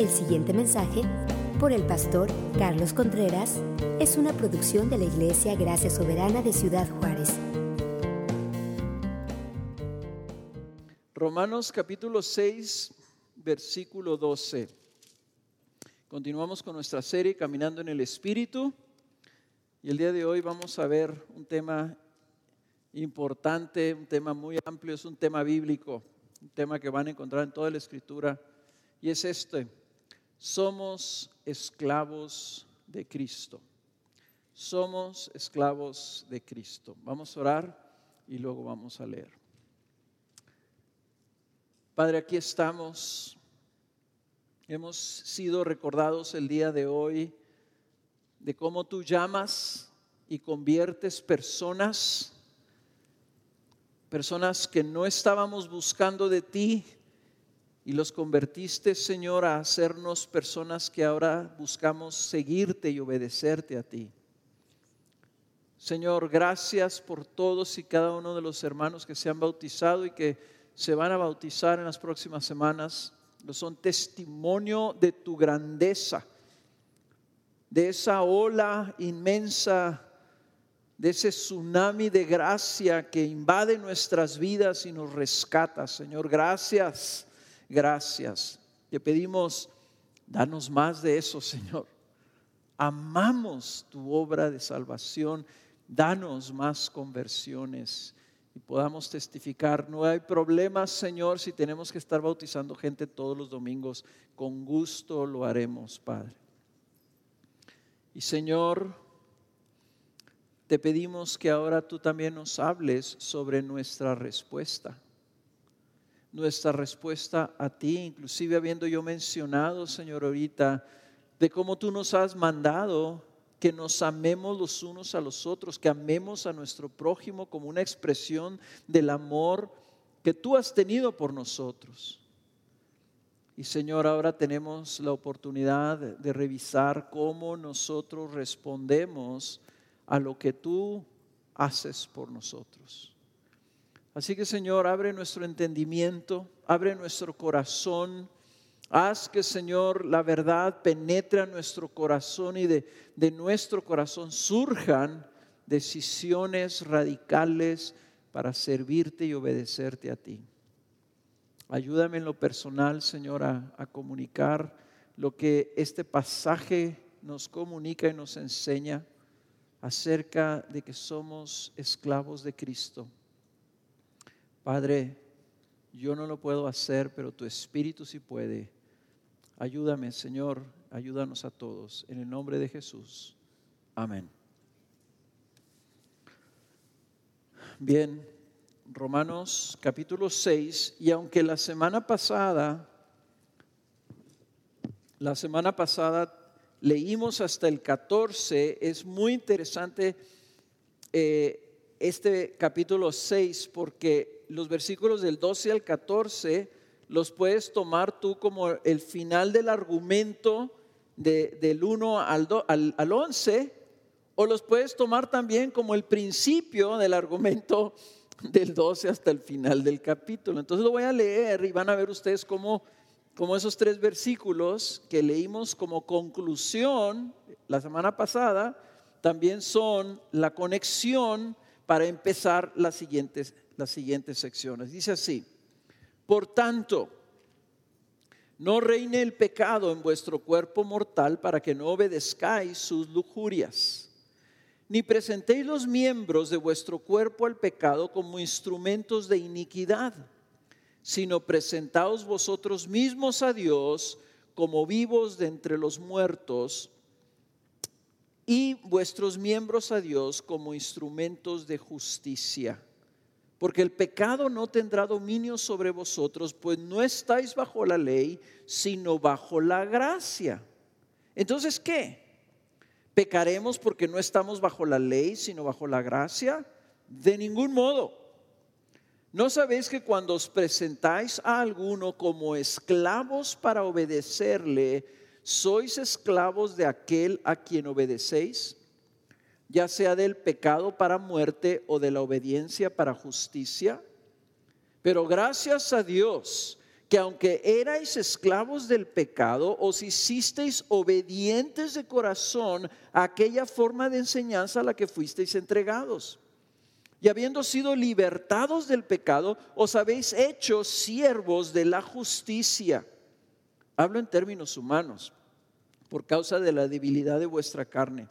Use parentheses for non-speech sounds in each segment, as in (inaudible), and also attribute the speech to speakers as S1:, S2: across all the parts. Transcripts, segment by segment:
S1: El siguiente mensaje, por el pastor Carlos Contreras, es una producción de la Iglesia Gracia Soberana de Ciudad Juárez.
S2: Romanos capítulo 6, versículo 12. Continuamos con nuestra serie Caminando en el Espíritu y el día de hoy vamos a ver un tema importante, un tema muy amplio, es un tema bíblico, un tema que van a encontrar en toda la escritura y es este, somos esclavos de Cristo. Somos esclavos de Cristo. Vamos a orar y luego vamos a leer. Padre, aquí estamos. Hemos sido recordados el día de hoy de cómo tú llamas y conviertes personas, personas que no estábamos buscando de ti, y los convertiste, Señor, a hacernos personas que ahora buscamos seguirte y obedecerte a ti. Señor, gracias por todos y cada uno de los hermanos que se han bautizado y que se van a bautizar en las próximas semanas. Son testimonio de tu grandeza, de esa ola inmensa, de ese tsunami de gracia que invade nuestras vidas y nos rescata. Señor, gracias gracias. Te pedimos, danos más de eso, Señor. Amamos tu obra de salvación. Danos más conversiones y podamos testificar. No hay problema, Señor, si tenemos que estar bautizando gente todos los domingos. Con gusto lo haremos, Padre. Y Señor, te pedimos que ahora tú también nos hables sobre nuestra respuesta nuestra respuesta a ti, inclusive habiendo yo mencionado, Señor, ahorita, de cómo tú nos has mandado que nos amemos los unos a los otros, que amemos a nuestro prójimo como una expresión del amor que tú has tenido por nosotros. Y Señor, ahora tenemos la oportunidad de revisar cómo nosotros respondemos a lo que tú haces por nosotros. Así que Señor, abre nuestro entendimiento, abre nuestro corazón. Haz que, Señor, la verdad penetre en nuestro corazón y de, de nuestro corazón surjan decisiones radicales para servirte y obedecerte a ti. Ayúdame en lo personal, Señor, a, a, comunicar lo que este pasaje nos comunica y nos enseña acerca de que somos esclavos de Cristo Padre, yo no lo puedo hacer, pero tu Espíritu sí puede. Ayúdame, Señor, ayúdanos a todos. En el nombre de Jesús. Amén. Bien, Romanos capítulo 6, y aunque la semana pasada, la semana pasada leímos hasta el 14, es muy interesante eh, este capítulo 6 porque los versículos del 12 al 14 los puedes tomar tú como el final del argumento del 1 al, al, 11, o los puedes tomar también como el principio del argumento (laughs) del 12 hasta el final del capítulo. Entonces lo voy a leer y van a ver ustedes cómo, cómo esos tres versículos que leímos como conclusión la semana pasada también son la conexión para empezar las siguientes las siguientes secciones. Dice así, por tanto, no reine el pecado en vuestro cuerpo mortal para que no obedezcáis sus lujurias, ni presentéis los miembros de vuestro cuerpo al pecado como instrumentos de iniquidad, sino presentaos vosotros mismos a Dios como vivos de entre los muertos y vuestros miembros a Dios como instrumentos de justicia porque el pecado no tendrá dominio sobre vosotros, pues no estáis bajo la ley, sino bajo la gracia. Entonces, ¿qué? ¿Pecaremos porque no estamos bajo la ley, sino bajo la gracia? De ningún modo. ¿No sabéis que cuando os presentáis a alguno como esclavos para obedecerle, sois esclavos de aquel a quien obedecéis? Ya sea del pecado para muerte o de la obediencia para justicia. Pero gracias a Dios que aunque erais esclavos del pecado, os hicisteis obedientes de corazón a aquella forma de enseñanza a la que fuisteis entregados. Y habiendo sido libertados del pecado, os habéis hecho siervos de la justicia. Hablo en términos humanos, por causa de la debilidad de vuestra carne.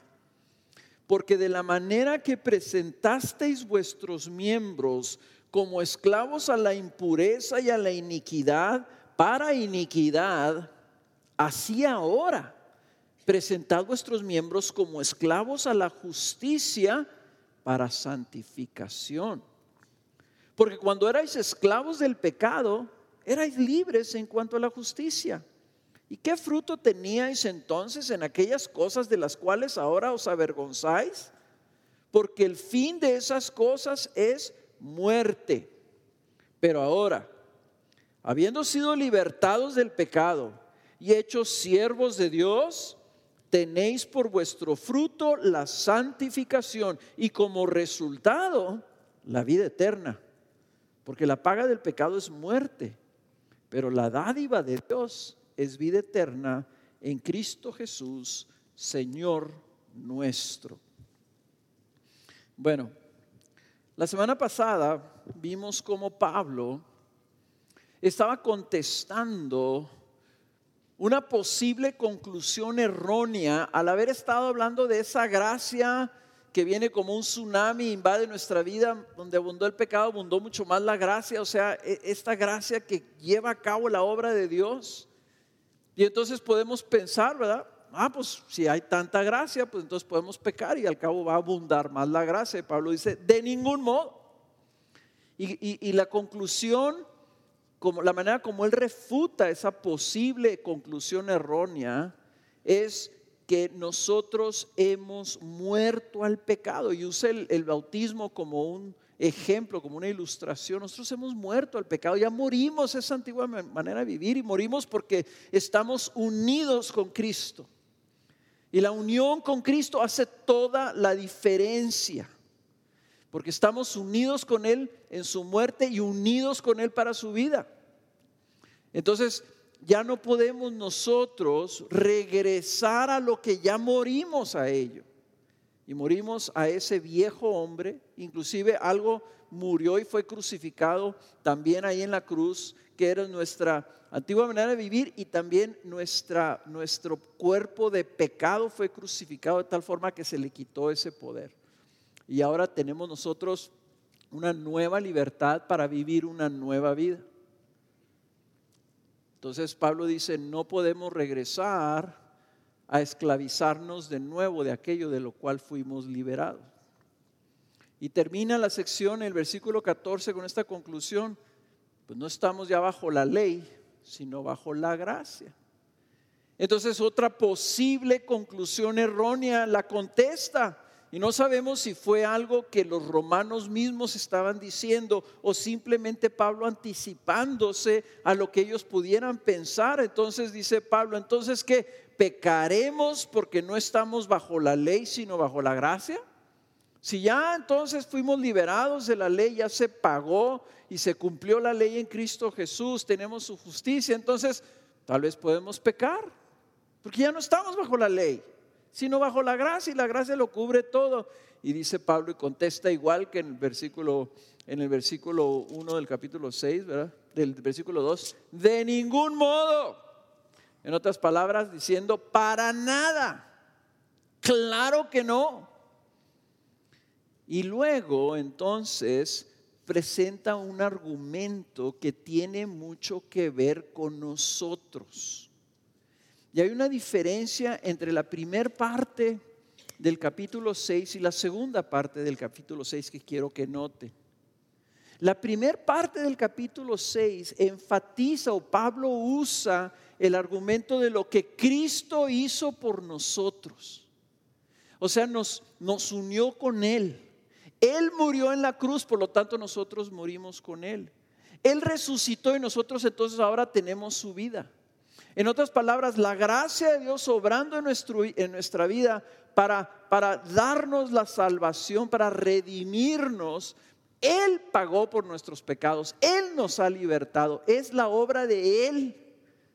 S2: Porque de la manera que presentasteis vuestros miembros como esclavos a la impureza y a la iniquidad, para iniquidad, así ahora presentad vuestros miembros como esclavos a la justicia para santificación. Porque cuando erais esclavos del pecado, erais libres en cuanto a la justicia. ¿Y qué fruto teníais entonces en aquellas cosas de las cuales ahora os avergonzáis? Porque el fin de esas cosas es muerte. Pero ahora, habiendo sido libertados del pecado y hechos siervos de Dios, tenéis por vuestro fruto la santificación y como resultado la vida eterna. Porque la paga del pecado es muerte, pero la dádiva de Dios es vida eterna en Cristo Jesús, Señor nuestro. Bueno, la semana pasada vimos cómo Pablo estaba contestando una posible conclusión errónea al haber estado hablando de esa gracia que viene como un tsunami, invade nuestra vida, donde abundó el pecado, abundó mucho más la gracia, o sea, e, esta gracia que lleva a cabo la obra de Dios. Y entonces podemos pensar, ¿verdad? ah, pues si hay tanta gracia, pues entonces podemos pecar y al cabo va a abundar más la gracia. Pablo dice, de ningún modo. Y, la conclusión, como, la manera como él refuta esa posible conclusión errónea, es que nosotros hemos muerto al pecado. Y usa el bautismo como un ejemplo, como una ilustración. Nosotros hemos muerto al pecado, ya morimos esa antigua manera de vivir y morimos porque estamos unidos con Cristo. Y la unión con Cristo hace toda la diferencia. Porque estamos unidos con Él en su muerte y unidos con Él para su vida. Entonces, ya no podemos nosotros regresar a lo que ya morimos a ello. Y morimos a ese viejo hombre, inclusive algo murió y fue crucificado también ahí en la cruz, que era nuestra antigua manera de vivir y también nuestra, nuestro cuerpo de pecado fue crucificado de tal forma que se le quitó ese poder. Y ahora tenemos nosotros una nueva libertad para vivir una nueva vida. Entonces Pablo dice, no podemos regresar a esclavizarnos de nuevo de aquello de lo cual fuimos liberados. Y termina la sección, el versículo 14, con esta conclusión, pues no estamos ya bajo la ley, sino bajo la gracia. Entonces otra posible conclusión errónea la contesta. Y no sabemos si fue algo que los romanos mismos estaban diciendo o simplemente Pablo anticipándose a lo que ellos pudieran pensar. Entonces dice Pablo, entonces que pecaremos porque no estamos bajo la ley, sino bajo la gracia. Si ya entonces fuimos liberados de la ley, ya se pagó y se cumplió la ley en Cristo Jesús, tenemos su justicia, entonces tal vez podemos pecar, porque ya no estamos bajo la ley, sino bajo la gracia y la gracia lo cubre todo. Y dice Pablo y contesta igual que en el versículo en el versículo 1 del capítulo 6, ¿verdad? Del versículo 2, de ningún modo. En otras palabras, diciendo, para nada. Claro que no. Y luego entonces presenta un argumento que tiene mucho que ver con nosotros. Y hay una diferencia entre la primera parte del capítulo 6 y la segunda parte del capítulo 6 que quiero que note. La primera parte del capítulo 6 enfatiza o Pablo usa el argumento de lo que Cristo hizo por nosotros. O sea, nos, nos unió con Él él murió en la cruz, por lo tanto nosotros morimos con Él. Él resucitó y nosotros entonces ahora tenemos su vida. En otras palabras, la gracia de Dios obrando en, en nuestra vida para, para darnos la salvación, para redimirnos, Él pagó por nuestros pecados, Él nos ha libertado, es la obra de Él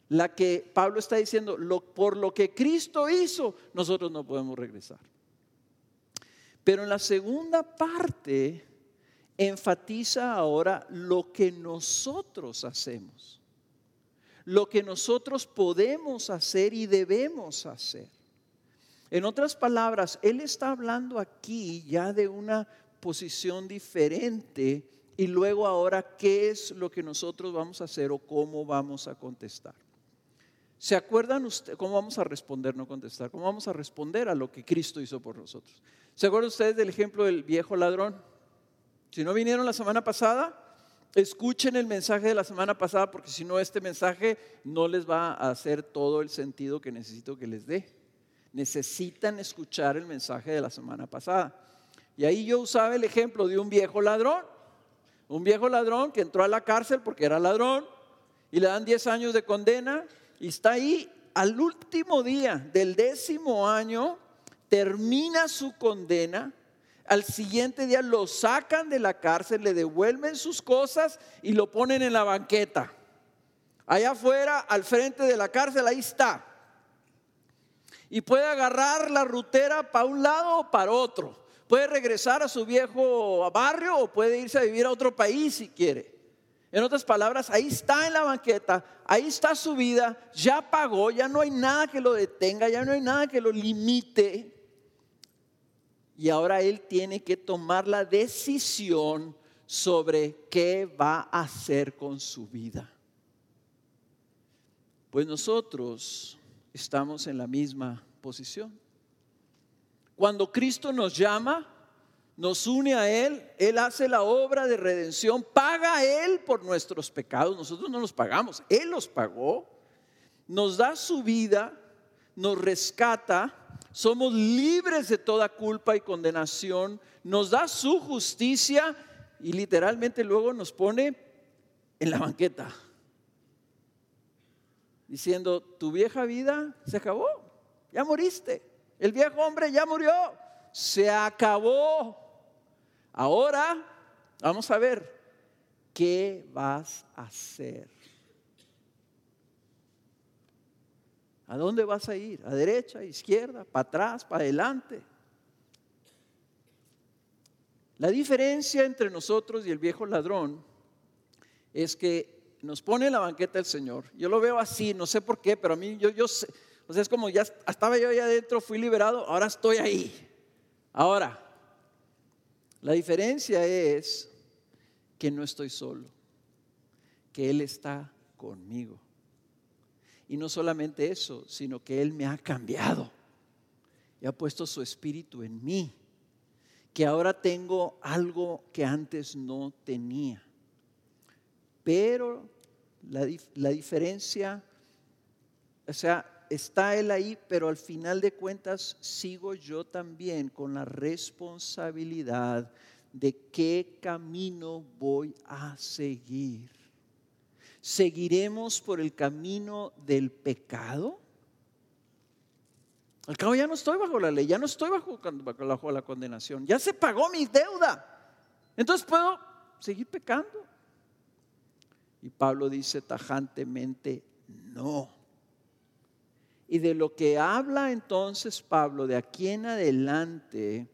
S2: la que Pablo está diciendo, por lo que Cristo hizo, nosotros no podemos regresar. Pero en la segunda parte enfatiza ahora lo que nosotros hacemos, lo que nosotros podemos hacer y debemos hacer. En otras palabras, Él está hablando aquí ya de una posición diferente y luego ahora qué es lo que nosotros vamos a hacer o cómo vamos a contestar. ¿Se acuerdan ustedes cómo vamos a responder, no contestar? ¿Cómo vamos a responder a lo que Cristo hizo por nosotros? ¿Se acuerdan ustedes del ejemplo del viejo ladrón? Si no vinieron la semana pasada, escuchen el mensaje de la semana pasada porque si no este mensaje no les va a hacer todo el sentido que necesito que les dé. Necesitan escuchar el mensaje de la semana pasada. Y ahí yo usaba el ejemplo de un viejo ladrón. Un viejo ladrón que entró a la cárcel porque era ladrón y le dan 10 años de condena y está ahí al último día del décimo año, termina su condena. Al siguiente día lo sacan de la cárcel, le devuelven sus cosas y lo ponen en la banqueta. Allá afuera, al frente de la cárcel, ahí está. Y puede agarrar la rutera para un lado o para otro. Puede regresar a su viejo barrio o puede irse a vivir a otro país si quiere. En otras palabras, ahí está en la banqueta, ahí está su vida, ya pagó, ya no hay nada que lo detenga, ya no hay nada que lo limite. Y ahora él tiene que tomar la decisión sobre qué va a hacer con su vida. Pues nosotros estamos en la misma posición. Cuando Cristo nos llama, nos une a Él, Él hace la obra de redención, paga a Él por nuestros pecados, nosotros no los pagamos, Él los pagó, nos da su vida, nos rescata, somos libres de toda culpa y condenación, nos da su justicia y literalmente luego nos pone en la banqueta, diciendo, tu vieja vida se acabó, ya moriste, el viejo hombre ya murió, se acabó. Ahora vamos a ver qué vas a hacer. ¿A dónde vas a ir? ¿A derecha, a izquierda, para atrás, para adelante? La diferencia entre nosotros y el viejo ladrón es que nos pone la banqueta el Señor. Yo lo veo así, no sé por qué, pero a mí yo, yo sé, o sea, es como ya estaba yo ahí adentro, fui liberado, ahora estoy ahí. Ahora, la diferencia es que no estoy solo, que Él está conmigo. Y no solamente eso, sino que Él me ha cambiado y ha puesto su espíritu en mí, que ahora tengo algo que antes no tenía. Pero la, la diferencia, o sea, está Él ahí, pero al final de cuentas sigo yo también con la responsabilidad de qué camino voy a seguir. ¿Seguiremos por el camino del pecado? Al cabo ya no estoy bajo la ley, ya no estoy bajo, bajo la condenación, ya se pagó mi deuda. Entonces puedo seguir pecando. Y Pablo dice tajantemente, no. Y de lo que habla entonces Pablo de aquí en adelante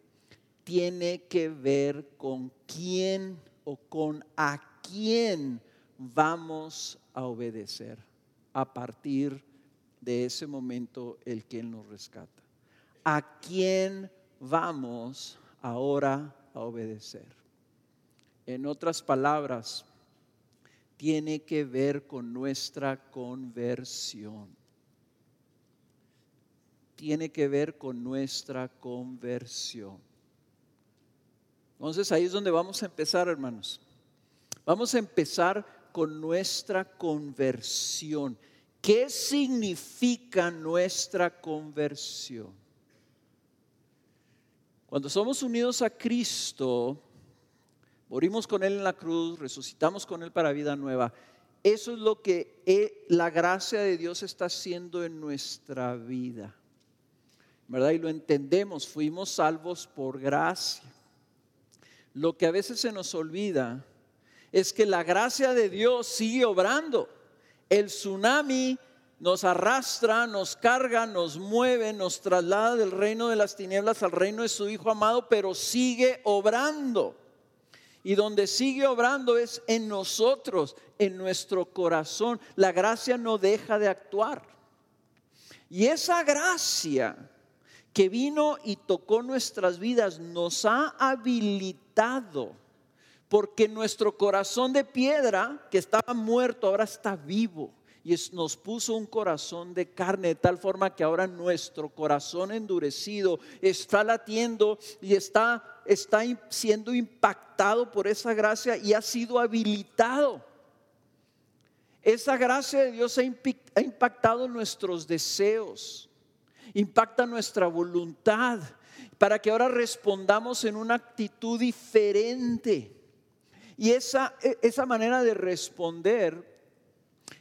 S2: tiene que ver con quién o con a quién vamos a obedecer a partir de ese momento el que nos rescata. ¿A quién vamos ahora a obedecer? En otras palabras, tiene que ver con nuestra conversión tiene que ver con nuestra conversión. Entonces ahí es donde vamos a empezar, hermanos. Vamos a empezar con nuestra conversión. ¿Qué significa nuestra conversión? Cuando somos unidos a Cristo, morimos con Él en la cruz, resucitamos con Él para vida nueva. Eso es lo que la gracia de Dios está haciendo en nuestra vida. ¿Verdad? Y lo entendemos, fuimos salvos por gracia. Lo que a veces se nos olvida es que la gracia de Dios sigue obrando. El tsunami nos arrastra, nos carga, nos mueve, nos traslada del reino de las tinieblas al reino de su Hijo amado, pero sigue obrando. Y donde sigue obrando es en nosotros, en nuestro corazón. La gracia no deja de actuar. Y esa gracia que vino y tocó nuestras vidas nos ha habilitado. Porque nuestro corazón de piedra que estaba muerto ahora está vivo. Y nos puso un corazón de carne de tal forma que ahora nuestro corazón endurecido está latiendo y está, está siendo impactado por esa gracia y ha sido habilitado. Esa gracia de Dios ha impactado nuestros deseos, impacta nuestra voluntad, para que ahora respondamos en una actitud diferente. Y esa, e, esa manera de responder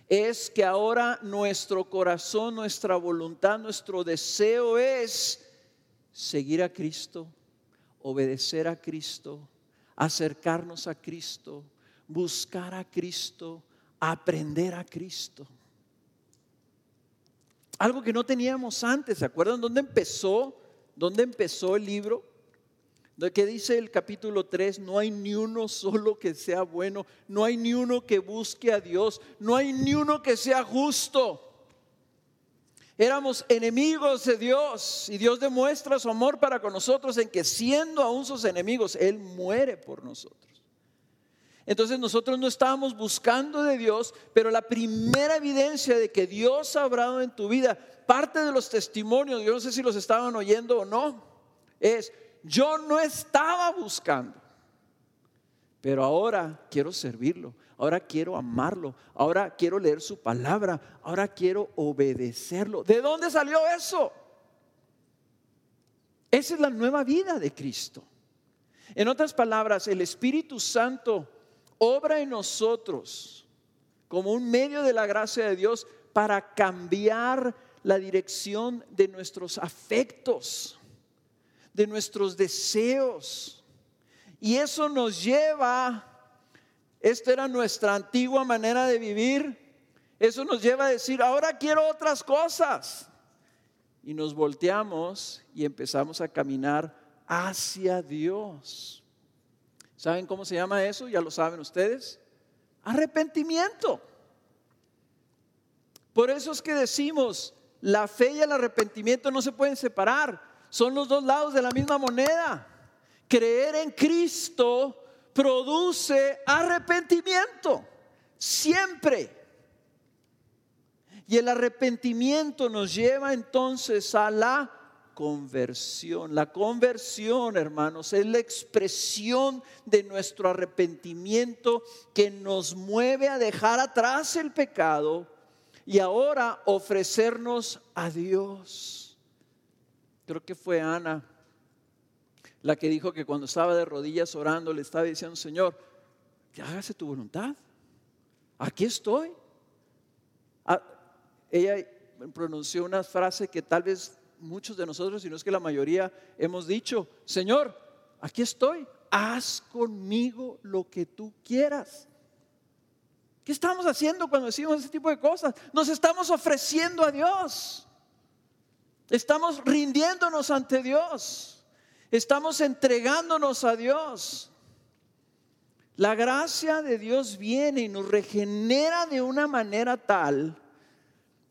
S2: es que ahora nuestro corazón, nuestra voluntad, nuestro deseo es seguir a Cristo, obedecer a Cristo, acercarnos a Cristo, buscar a Cristo, aprender a Cristo. Algo que no teníamos antes, ¿se acuerdan dónde empezó? ¿Dónde empezó el libro? Que dice el capítulo 3, no hay ni uno solo que sea bueno, no hay ni uno que busque a Dios, no hay ni uno que sea justo. Éramos enemigos de Dios y Dios demuestra su amor para con nosotros en que siendo aún sus enemigos, Él muere por nosotros. Entonces nosotros no estábamos buscando de Dios, pero la primera evidencia de que Dios ha obrado en tu vida, parte de los testimonios, yo no sé si los estaban oyendo o no, es, yo no estaba buscando, pero ahora quiero servirlo, ahora quiero amarlo, ahora quiero leer su palabra, ahora quiero obedecerlo. ¿De dónde salió eso? Esa es la nueva vida de Cristo. En otras palabras, el Espíritu Santo obra en nosotros como un medio de la gracia de Dios para cambiar la dirección de nuestros afectos, de nuestros deseos. Y eso nos lleva, esta era nuestra antigua manera de vivir, eso nos lleva a decir, ahora quiero otras cosas. Y nos volteamos y empezamos a caminar hacia Dios. ¿Saben cómo se llama eso? Ya lo saben ustedes. Arrepentimiento. Por eso es que decimos, la fe y el arrepentimiento no se pueden separar. Son los dos lados de la misma moneda. Creer en Cristo produce arrepentimiento. Siempre. Y el arrepentimiento nos lleva entonces a la conversión. La conversión, hermanos, es la expresión de nuestro arrepentimiento que nos mueve a dejar atrás el pecado y ahora ofrecernos a Dios. Creo que fue Ana la que dijo que cuando estaba de rodillas orando le estaba diciendo, Señor, que hágase tu voluntad. Aquí estoy. Ah, ella pronunció una frase que tal vez muchos de nosotros, si no es que la mayoría, hemos dicho, Señor, aquí estoy, haz conmigo lo que tú quieras. ¿Qué estamos haciendo cuando decimos ese tipo de cosas? Nos estamos ofreciendo a Dios. Estamos rindiéndonos ante Dios. Estamos entregándonos a Dios. La gracia de Dios viene y nos regenera de una manera tal,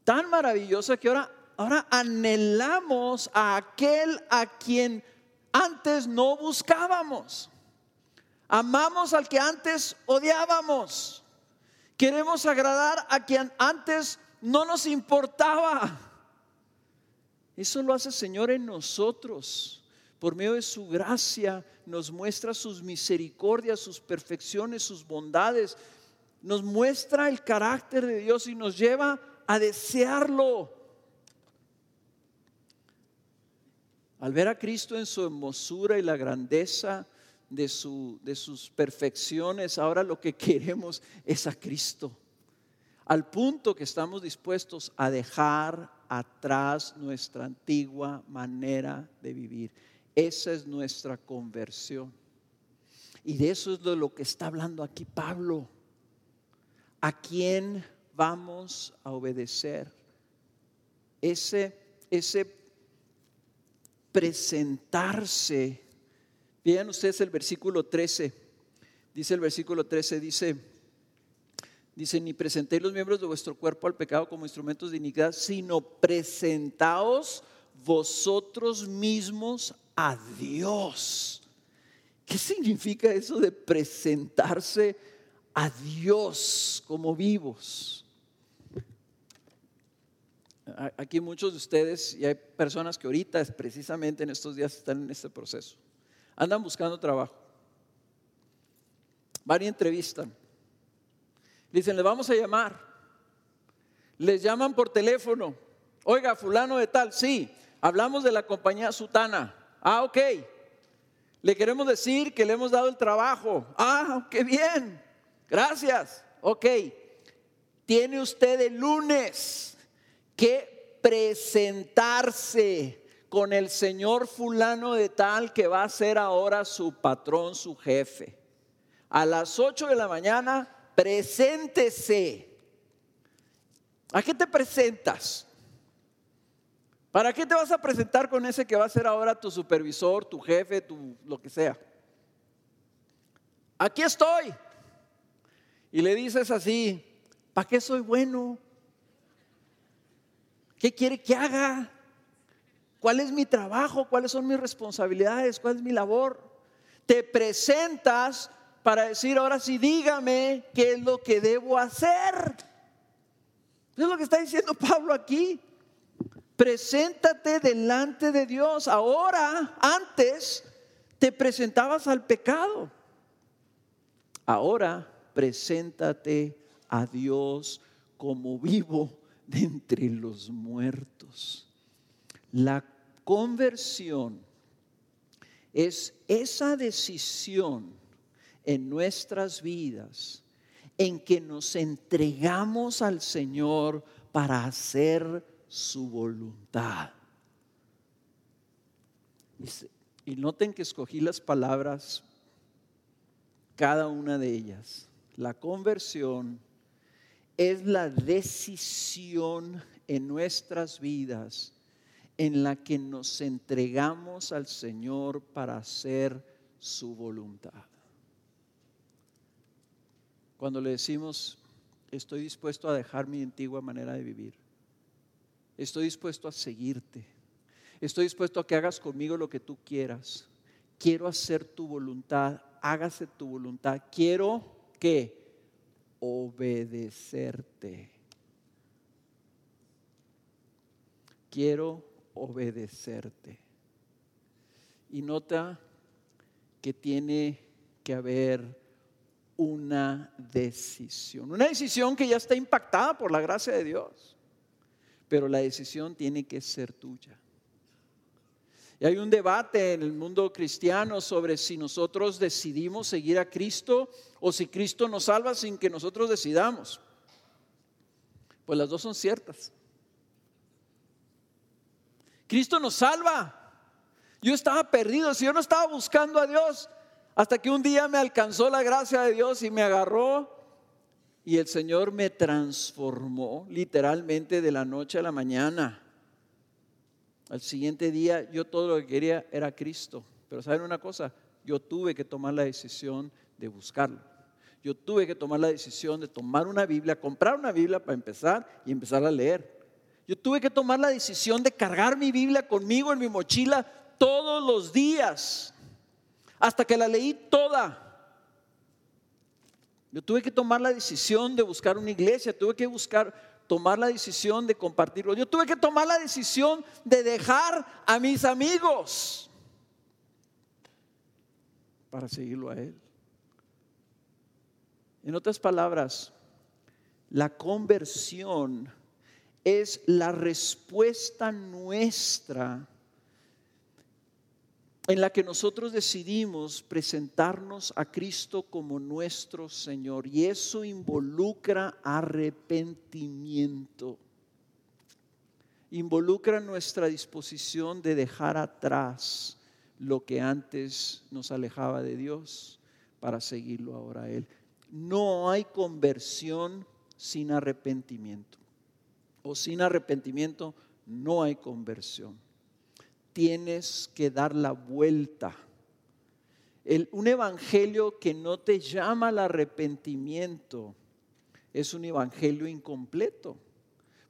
S2: tan maravillosa que ahora ahora anhelamos a aquel a quien antes no buscábamos. Amamos al que antes odiábamos. Queremos agradar a quien antes no nos importaba. Eso lo hace el Señor en nosotros. Por medio de su gracia nos muestra sus misericordias, sus perfecciones, sus bondades. Nos muestra el carácter de Dios y nos lleva a desearlo. Al ver a Cristo en su hermosura y la grandeza de, su, de sus perfecciones, ahora lo que (laughs) queremos es a Cristo. Al punto que estamos dispuestos a dejar atrás nuestra antigua manera de vivir. Esa es nuestra conversión. Y de eso es de lo que está hablando aquí Pablo. ¿A quién vamos a obedecer? Ese, ese presentarse. Vean ustedes el versículo 13. Dice el versículo 13, dice, dice, ni presentéis los miembros de vuestro cuerpo al pecado como instrumentos de iniquidad, sino presentaos vosotros mismos a Dios. ¿Qué significa eso de presentarse a Dios como vivos? Aquí muchos de ustedes, y hay personas que ahorita, precisamente en estos días, están en este proceso. Andan buscando trabajo. Van y entrevistan. Dicen, les vamos a llamar. Les llaman por teléfono. Oiga, fulano de tal, sí, hablamos de la compañía Sutana. Ah, ok. Le queremos decir que le hemos dado el trabajo. Ah, qué bien. Gracias. Ok. Tiene usted el lunes que presentarse con el señor fulano de tal que va a ser ahora su patrón, su jefe. A las 8 de la mañana, preséntese. ¿A qué te presentas? ¿Para qué te vas a presentar con ese que va a ser ahora tu supervisor, tu jefe, tu lo que sea? Aquí estoy. Y le dices así, ¿para qué soy bueno? ¿Qué quiere que haga? ¿Cuál es mi trabajo? ¿Cuáles son mis responsabilidades? ¿Cuál es mi labor? Te presentas para decir, ahora sí, dígame qué es lo que debo hacer. Es lo que está diciendo (laughs) Pablo aquí. Preséntate delante de Dios. Ahora, antes, te presentabas al pecado. Ahora, preséntate a Dios como vivo de entre los muertos. La conversión es esa decisión en nuestras vidas en que nos entregamos al Señor para hacer su voluntad. Y, noten que escogí las palabras, cada una de ellas. La conversión es la decisión en nuestras vidas en la que nos entregamos al Señor para hacer su voluntad. Cuando le decimos, estoy dispuesto a dejar mi antigua manera de vivir, Estoy dispuesto a seguirte. Estoy dispuesto a que hagas conmigo lo que tú quieras. Quiero hacer tu voluntad. Hágase tu voluntad. Quiero que obedecerte. Quiero obedecerte. Y nota que tiene que haber una decisión. Una decisión que ya está impactada por la gracia de Dios pero la decisión tiene que ser tuya. Y hay un debate en el mundo cristiano sobre si nosotros decidimos seguir a Cristo o si Cristo nos salva sin que nosotros decidamos. Pues las dos son ciertas. Cristo nos salva. Yo estaba perdido, si yo no estaba buscando a Dios, hasta que un día me alcanzó la gracia de Dios y me agarró y el Señor me transformó literalmente de la noche a la mañana. Al siguiente día yo todo lo que quería era Cristo. Pero ¿saben una cosa? Yo tuve que tomar la decisión de buscarlo. Yo tuve que tomar la decisión de tomar una Biblia, comprar una Biblia para empezar y empezar a leer. Yo tuve que tomar la decisión de cargar mi Biblia conmigo en mi mochila todos los días, hasta que la leí toda. Yo tuve que tomar la decisión de buscar una iglesia, tuve que buscar, tomar la decisión de compartirlo. Yo tuve que tomar la decisión de dejar a mis amigos para seguirlo a Él. En otras palabras, la conversión es la respuesta nuestra en la que nosotros decidimos presentarnos a Cristo como nuestro Señor. Y eso involucra arrepentimiento. Involucra nuestra disposición de dejar atrás lo que antes nos alejaba de Dios para seguirlo ahora a Él. No hay conversión sin arrepentimiento. O sin arrepentimiento no hay conversión. Tienes que dar la vuelta. un evangelio que no te llama al arrepentimiento es un evangelio incompleto.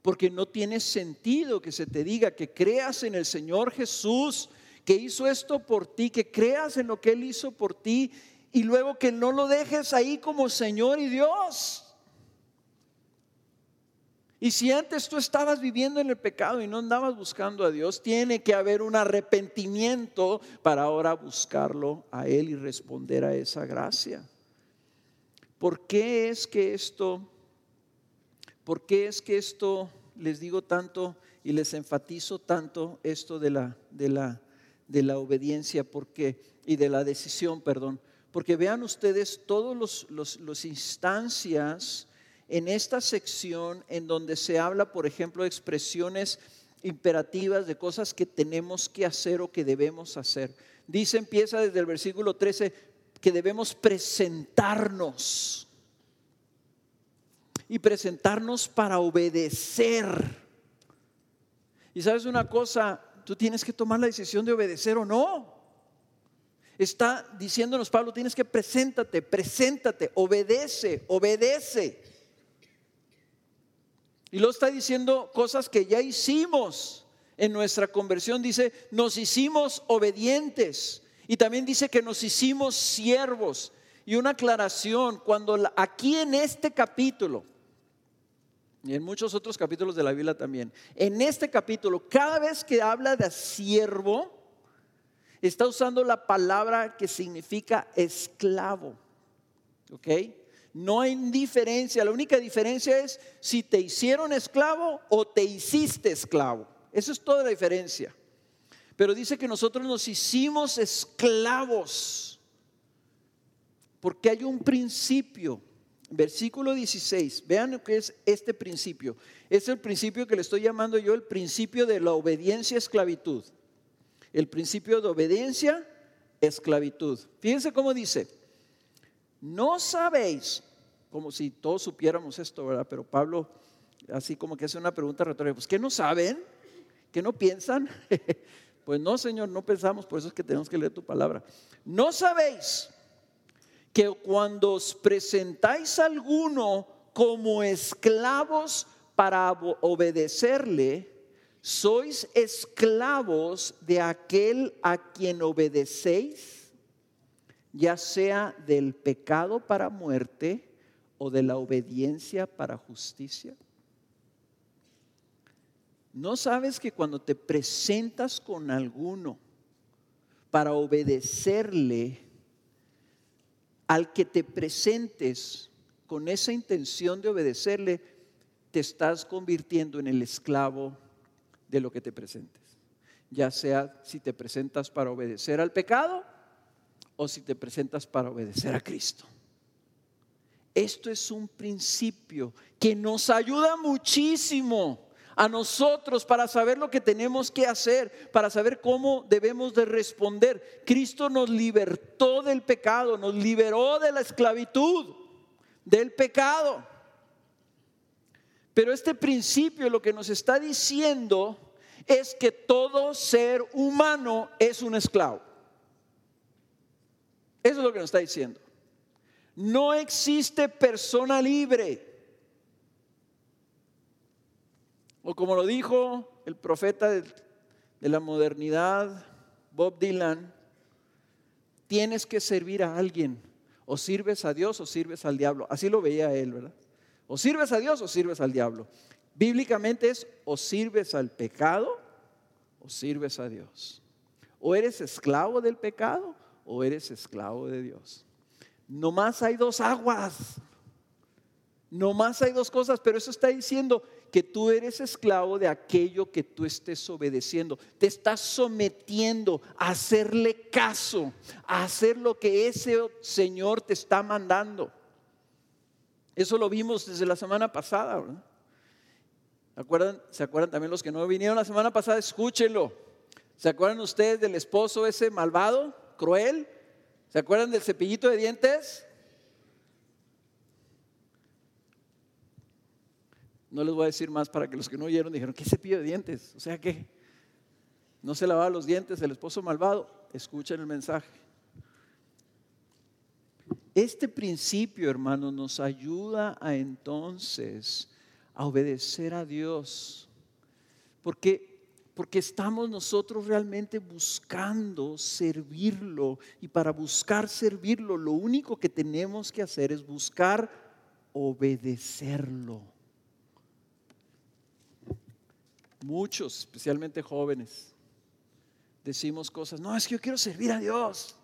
S2: Porque no tiene sentido que se te diga que creas en el Señor Jesús, que hizo esto por ti, que creas en lo que Él hizo por ti y luego que no lo dejes ahí como Señor y Dios. Y si antes tú estabas viviendo en el pecado y no andabas buscando a Dios, tiene que haber un arrepentimiento para ahora buscarlo a Él y responder a esa gracia. ¿Por qué es que esto, por qué es que esto les digo tanto y les enfatizo tanto esto de la, de la, de la obediencia porque, y de la decisión, perdón? Porque vean ustedes todas los, los, instancias en esta sección en donde se habla, por ejemplo, de expresiones imperativas de cosas que tenemos que hacer o que debemos hacer. Dice, empieza desde el versículo 13, que debemos presentarnos. Y presentarnos para obedecer. Y sabes una cosa, tú tienes que tomar la decisión de obedecer o no está diciéndonos Pablo, tienes que preséntate, preséntate, obedece, obedece. Y lo está diciendo cosas que ya hicimos en nuestra conversión. Dice, nos hicimos obedientes. Y también dice que nos hicimos siervos. Y una aclaración, cuando aquí en este capítulo, y en muchos otros capítulos de la Biblia también, en este capítulo, cada vez que habla de siervo, está usando la palabra que significa esclavo. ¿Ok? No hay diferencia, la única diferencia es si te hicieron esclavo o te hiciste esclavo. Eso es toda la diferencia. Pero dice que nosotros nos hicimos esclavos porque hay un principio. Versículo 16, vean lo que es este principio. Es el principio que le estoy llamando yo el principio de la obediencia a esclavitud. El principio de obediencia, esclavitud. Fíjense cómo dice, no sabéis, como si todos supiéramos esto, ¿verdad? Pero Pablo así como que hace una pregunta retórica, pues ¿qué no saben? ¿Qué no piensan? (laughs) pues no, Señor, no pensamos, por eso es que tenemos que leer tu palabra. No sabéis que cuando os presentáis a alguno como esclavos para obedecerle, sois esclavos de aquel a quien obedecéis, ya sea del pecado para muerte o de la obediencia para justicia. ¿No sabes que cuando te presentas con alguno para obedecerle, al que te presentes con esa intención de obedecerle, te estás convirtiendo en el esclavo de lo que te presentes. Ya sea si te presentas para obedecer al pecado o si te presentas para obedecer a Cristo. Esto es un principio que nos ayuda muchísimo a nosotros para saber lo que tenemos que hacer, para saber cómo debemos de responder. Cristo nos libertó del pecado, nos liberó de la esclavitud, del pecado. Pero este principio lo que nos está diciendo es que todo ser humano es un esclavo. Eso es lo que nos está diciendo. No existe persona libre. O como lo dijo el profeta de, la modernidad, Bob Dylan, tienes que servir a alguien. O sirves a Dios o sirves al diablo. Así lo veía él, ¿verdad? O sirves a Dios o sirves al diablo. Bíblicamente es o sirves al pecado o sirves a Dios. O eres esclavo del pecado o eres esclavo de Dios. No más hay dos aguas. No más hay dos cosas, pero eso está diciendo que tú eres esclavo de aquello que tú estés obedeciendo. Te estás sometiendo a hacerle caso, a hacer lo que ese Señor te está mandando. Eso lo vimos desde la semana pasada. ¿Se acuerdan también los que no vinieron la semana pasada? Escúchenlo. ¿Se acuerdan ustedes del esposo ese malvado, cruel? ¿Se acuerdan del cepillito de dientes? No les voy a decir más para que los que no oyeron dijeron, ¿qué cepillo de dientes? O sea que no se lavaba los dientes el esposo malvado. Escuchen el mensaje. Este principio, hermanos, nos ayuda a entonces a obedecer a Dios. Porque porque estamos nosotros realmente buscando servirlo y para buscar servirlo lo único que tenemos que hacer es buscar obedecerlo. Muchos, especialmente jóvenes, decimos cosas, no, es que yo quiero servir a Dios,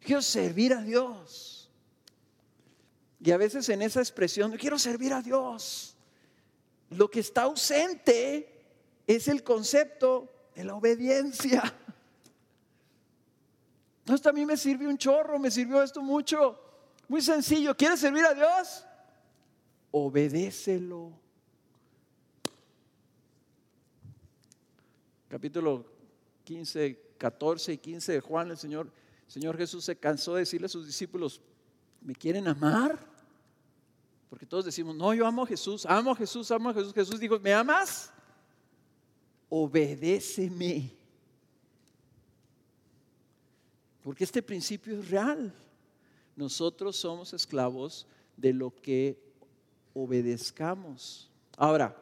S2: quiero servir a Dios. Y a veces en esa expresión, quiero servir a Dios, lo que está ausente es el concepto de la obediencia. Esto a mí me sirvió un chorro, me sirvió esto mucho. Muy sencillo, ¿quieres servir a Dios? Obedécelo. Capítulo 15, 14 y 15 de Juan, el Señor, el Señor Jesús se cansó de decirle a sus discípulos, ¿me quieren amar? Porque todos decimos, no, yo amo a Jesús, amo a Jesús, amo a Jesús. Jesús dijo, ¿me amas? Obedéceme. Porque este principio es real. Nosotros somos esclavos de lo que obedezcamos. Ahora,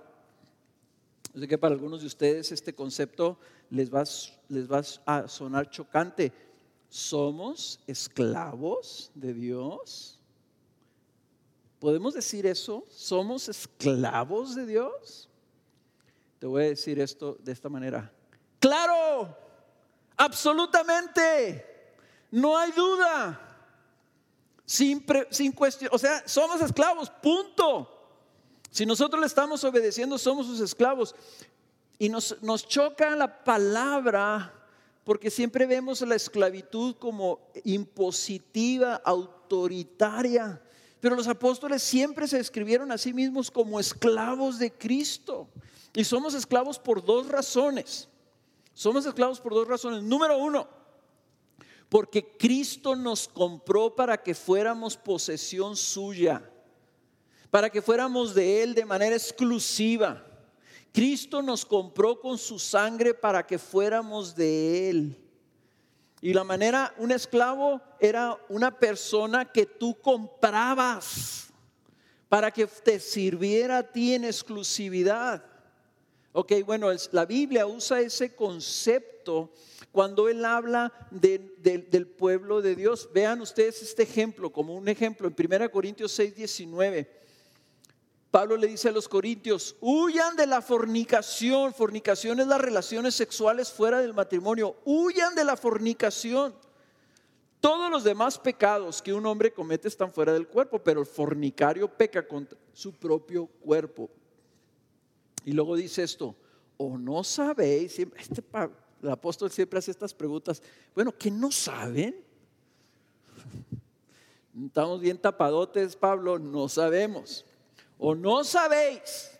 S2: sé que para algunos de ustedes este concepto les va, les va a sonar chocante. ¿Somos esclavos de Dios? ¿Podemos decir eso? ¿Somos esclavos de Dios? Te voy a decir esto de esta manera. Claro, absolutamente, no hay duda. Sin, sin cuestión, o sea, somos esclavos, punto. Si nosotros le estamos obedeciendo, somos sus esclavos. Y nos, nos choca la palabra porque siempre vemos la esclavitud como impositiva, autoritaria. Pero los apóstoles siempre se describieron a sí mismos como esclavos de Cristo. Y somos esclavos por dos razones. Somos esclavos por dos razones. Número uno, porque Cristo nos compró para que fuéramos posesión suya, para que fuéramos de Él de manera exclusiva. Cristo nos compró con su sangre para que fuéramos de Él. Y la manera, un esclavo era una persona que tú comprabas para que te sirviera a ti en exclusividad. Ok, bueno, la Biblia usa ese concepto cuando Él habla del pueblo de Dios. Vean ustedes este ejemplo como un ejemplo en 1 Corintios 6, 19. Pablo le dice a los corintios, huyan de la fornicación. Fornicación es las relaciones sexuales fuera del matrimonio. Huyan de la fornicación. Todos los demás pecados que un hombre comete están fuera del cuerpo, pero el fornicario peca contra su propio cuerpo. Y luego dice esto, o no sabéis, este, el apóstol siempre hace estas preguntas, bueno, ¿qué no saben? (laughs) Estamos bien tapadotes, Pablo, no sabemos. O no sabéis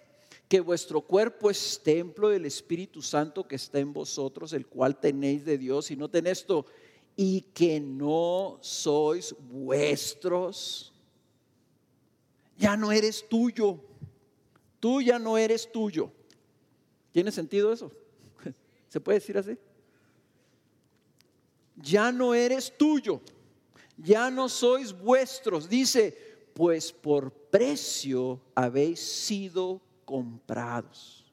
S2: que vuestro cuerpo es templo del Espíritu Santo que está en vosotros, el cual tenéis de Dios, y no tenéis esto, y que no sois vuestros. Ya no eres tuyo Tú ya no eres tuyo. ¿Tiene sentido eso? (laughs) ¿Se puede decir así? Ya no eres tuyo. Ya no sois vuestros. Dice, pues por precio habéis sido comprados.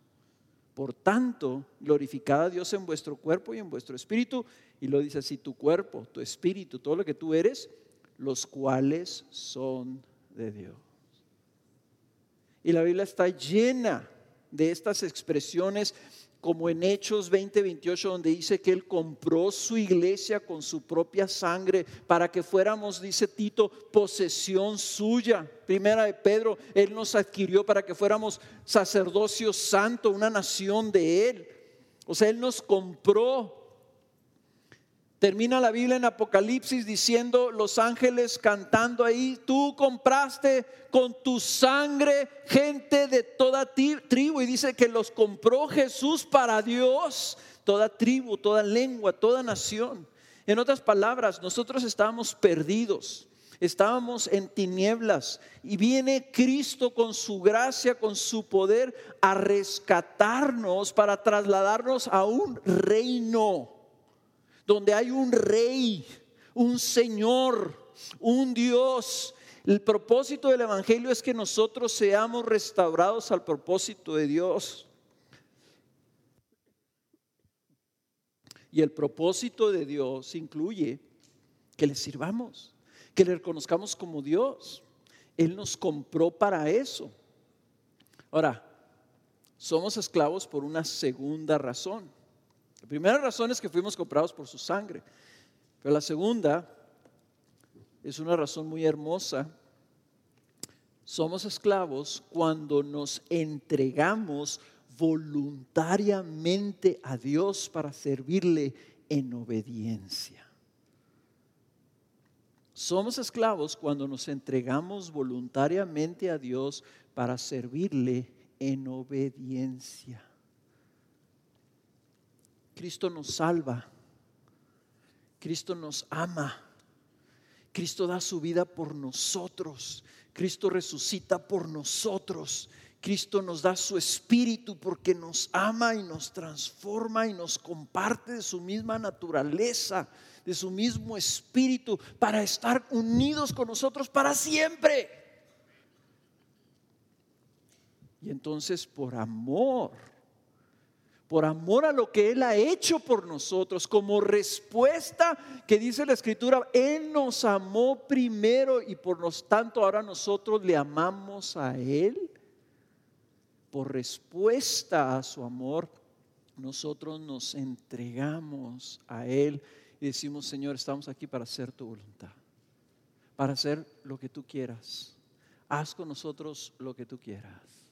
S2: Por tanto, glorificad a Dios en vuestro cuerpo y en vuestro espíritu. Y lo dice así, tu cuerpo, tu espíritu, todo lo que tú eres, los cuales son de Dios. Y la Biblia está llena de estas expresiones como en Hechos 20, 28, donde dice que Él compró su iglesia con su propia sangre para que fuéramos, dice Tito, posesión suya. Primera de Pedro, Él nos adquirió para que fuéramos sacerdocio santo, una nación de Él. O sea, Él nos compró Termina la Biblia en Apocalipsis diciendo los ángeles cantando ahí, tú compraste con tu sangre gente de toda tribu y dice que los compró Jesús para Dios, toda tribu, toda lengua, toda nación. En otras palabras, nosotros estábamos perdidos, estábamos en tinieblas y viene Cristo con su gracia, con su poder a rescatarnos para trasladarnos a un reino donde hay un rey, un Señor, un Dios. El propósito del Evangelio es que nosotros seamos restaurados al propósito de Dios. Y el propósito de Dios incluye que le sirvamos, que le reconozcamos como Dios. Él nos compró para eso. Ahora, somos esclavos por una segunda razón. La primera razón es que fuimos comprados por su sangre. Pero la segunda es una razón muy hermosa. Somos esclavos cuando nos entregamos voluntariamente a Dios para servirle en obediencia. Somos esclavos cuando nos entregamos voluntariamente a Dios para servirle en obediencia. Cristo nos salva. Cristo nos ama. Cristo da su vida por nosotros. Cristo resucita por nosotros. Cristo nos da su espíritu porque nos ama y nos transforma y nos comparte de su misma naturaleza, de su mismo espíritu, para estar unidos con nosotros para siempre. Y entonces por amor, por amor a lo que Él ha hecho por nosotros, como respuesta que dice la Escritura, Él nos amó primero y por lo tanto ahora nosotros le amamos a Él por respuesta a su amor, nosotros nos entregamos a Él y decimos, Señor, estamos aquí para hacer tu voluntad, para hacer lo que tú quieras. Haz con nosotros lo que tú quieras.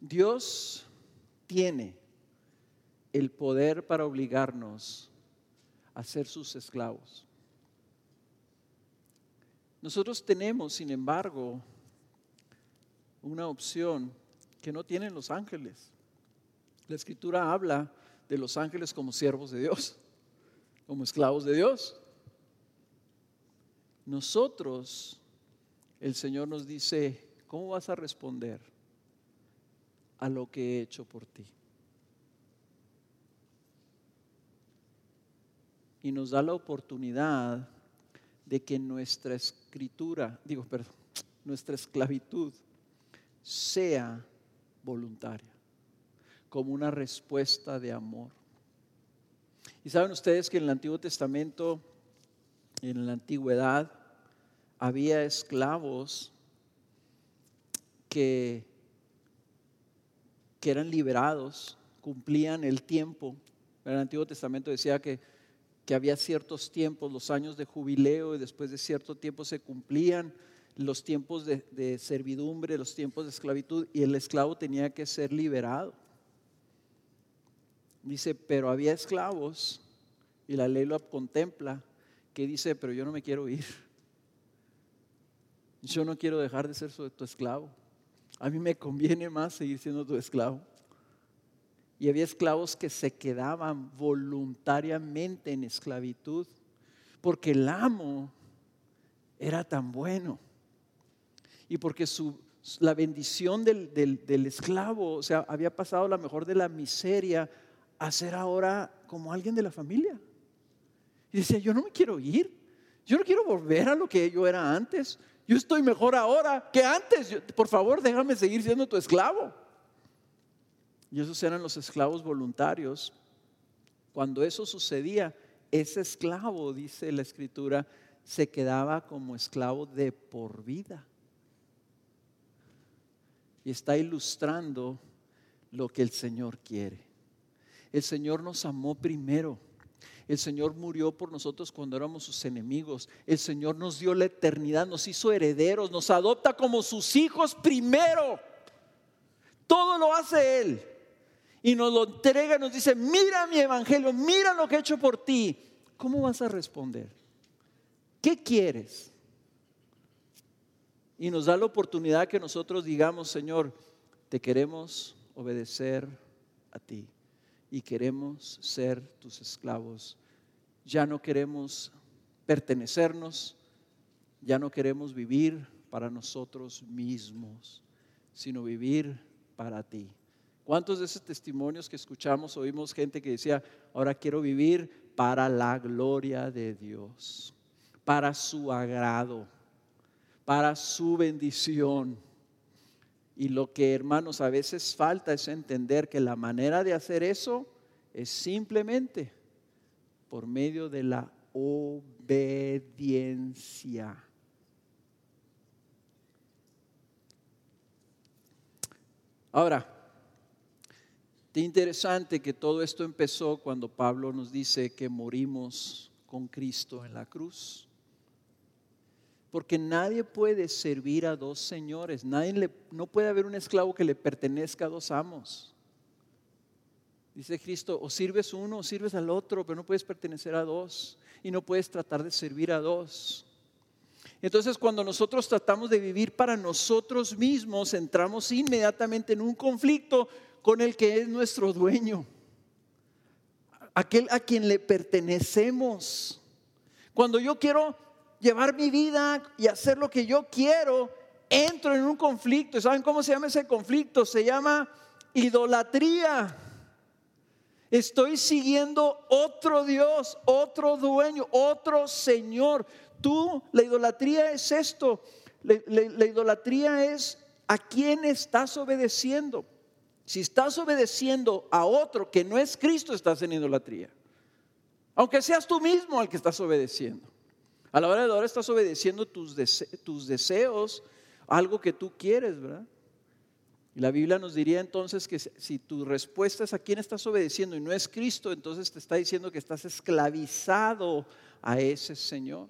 S2: Dios tiene el poder para obligarnos a ser sus esclavos. Nosotros tenemos, sin embargo, una opción que no tienen los ángeles. La escritura habla de los ángeles como siervos de Dios, como esclavos de Dios. Nosotros, el Señor nos dice, ¿cómo vas a responder a lo que he hecho por ti? Y nos da la oportunidad de que nuestra escritura, digo, perdón, nuestra esclavitud sea voluntaria, como una respuesta de amor. Y saben ustedes que en el Antiguo Testamento, en la antigüedad, había esclavos que, que eran liberados, cumplían el tiempo. En el Antiguo Testamento decía que que había ciertos tiempos, los años de jubileo y después de cierto tiempo se cumplían los tiempos de, servidumbre, los tiempos de esclavitud y el esclavo tenía que ser liberado. Dice, pero había esclavos y la ley lo contempla que dice, pero yo no me quiero ir. Yo no quiero dejar de ser tu esclavo. A mí me conviene más seguir siendo tu esclavo. Y había esclavos que se quedaban voluntariamente en esclavitud porque el amo era tan bueno. Y porque la bendición del, del, esclavo, o sea, había pasado la mejor de la miseria a ser ahora como alguien de la familia. Y decía, yo no me quiero ir, yo no quiero volver a lo que yo era antes, yo estoy mejor ahora que antes, por favor déjame seguir siendo tu esclavo. Y esos eran los esclavos voluntarios. Cuando eso sucedía, ese esclavo, dice la escritura, se quedaba como esclavo de por vida. Y está ilustrando lo que el Señor quiere. El Señor nos amó primero. El Señor murió por nosotros cuando éramos sus enemigos. El Señor nos dio la eternidad, nos hizo herederos, nos adopta como sus hijos primero. Todo lo hace Él y nos lo entrega nos dice, mira mi evangelio, mira lo que he hecho por ti, ¿cómo vas a responder? ¿Qué quieres? Y nos da la oportunidad que nosotros digamos, Señor, te queremos obedecer a ti. Y queremos ser tus esclavos. Ya no queremos pertenecernos, ya no queremos vivir para nosotros mismos, sino vivir para ti. ¿Cuántos de esos testimonios que escuchamos oímos gente que decía, ahora quiero vivir para la gloria de Dios, para su agrado, para su bendición? Y lo que hermanos a veces falta es entender que la manera de hacer eso es simplemente por medio de la obediencia. Ahora, es interesante que todo esto empezó cuando Pablo nos dice que morimos con Cristo en la cruz. Porque nadie puede servir a dos señores, nadie le, no puede haber un esclavo que le pertenezca a dos amos. Dice Cristo, o sirves uno o sirves al otro, pero no puedes pertenecer a dos y no puedes tratar de servir a dos. Entonces cuando nosotros tratamos de vivir para nosotros mismos, entramos inmediatamente en un conflicto con el que es nuestro dueño, aquel a quien le pertenecemos. Cuando yo quiero llevar mi vida y hacer lo que yo quiero, entro en un conflicto. ¿Saben cómo se llama ese conflicto? Se llama idolatría. Estoy siguiendo otro Dios, otro dueño, otro Señor. Tú, la idolatría es esto. La, idolatría es a quién estás obedeciendo. Si estás obedeciendo a otro que no es Cristo, estás en idolatría. Aunque seas tú mismo al que estás obedeciendo. A la hora de ahora estás obedeciendo tus, tus deseos, algo que tú quieres, ¿verdad? Y la Biblia nos diría entonces que si tu respuesta es a quién estás obedeciendo y no es Cristo, entonces te está diciendo que estás esclavizado a ese Señor.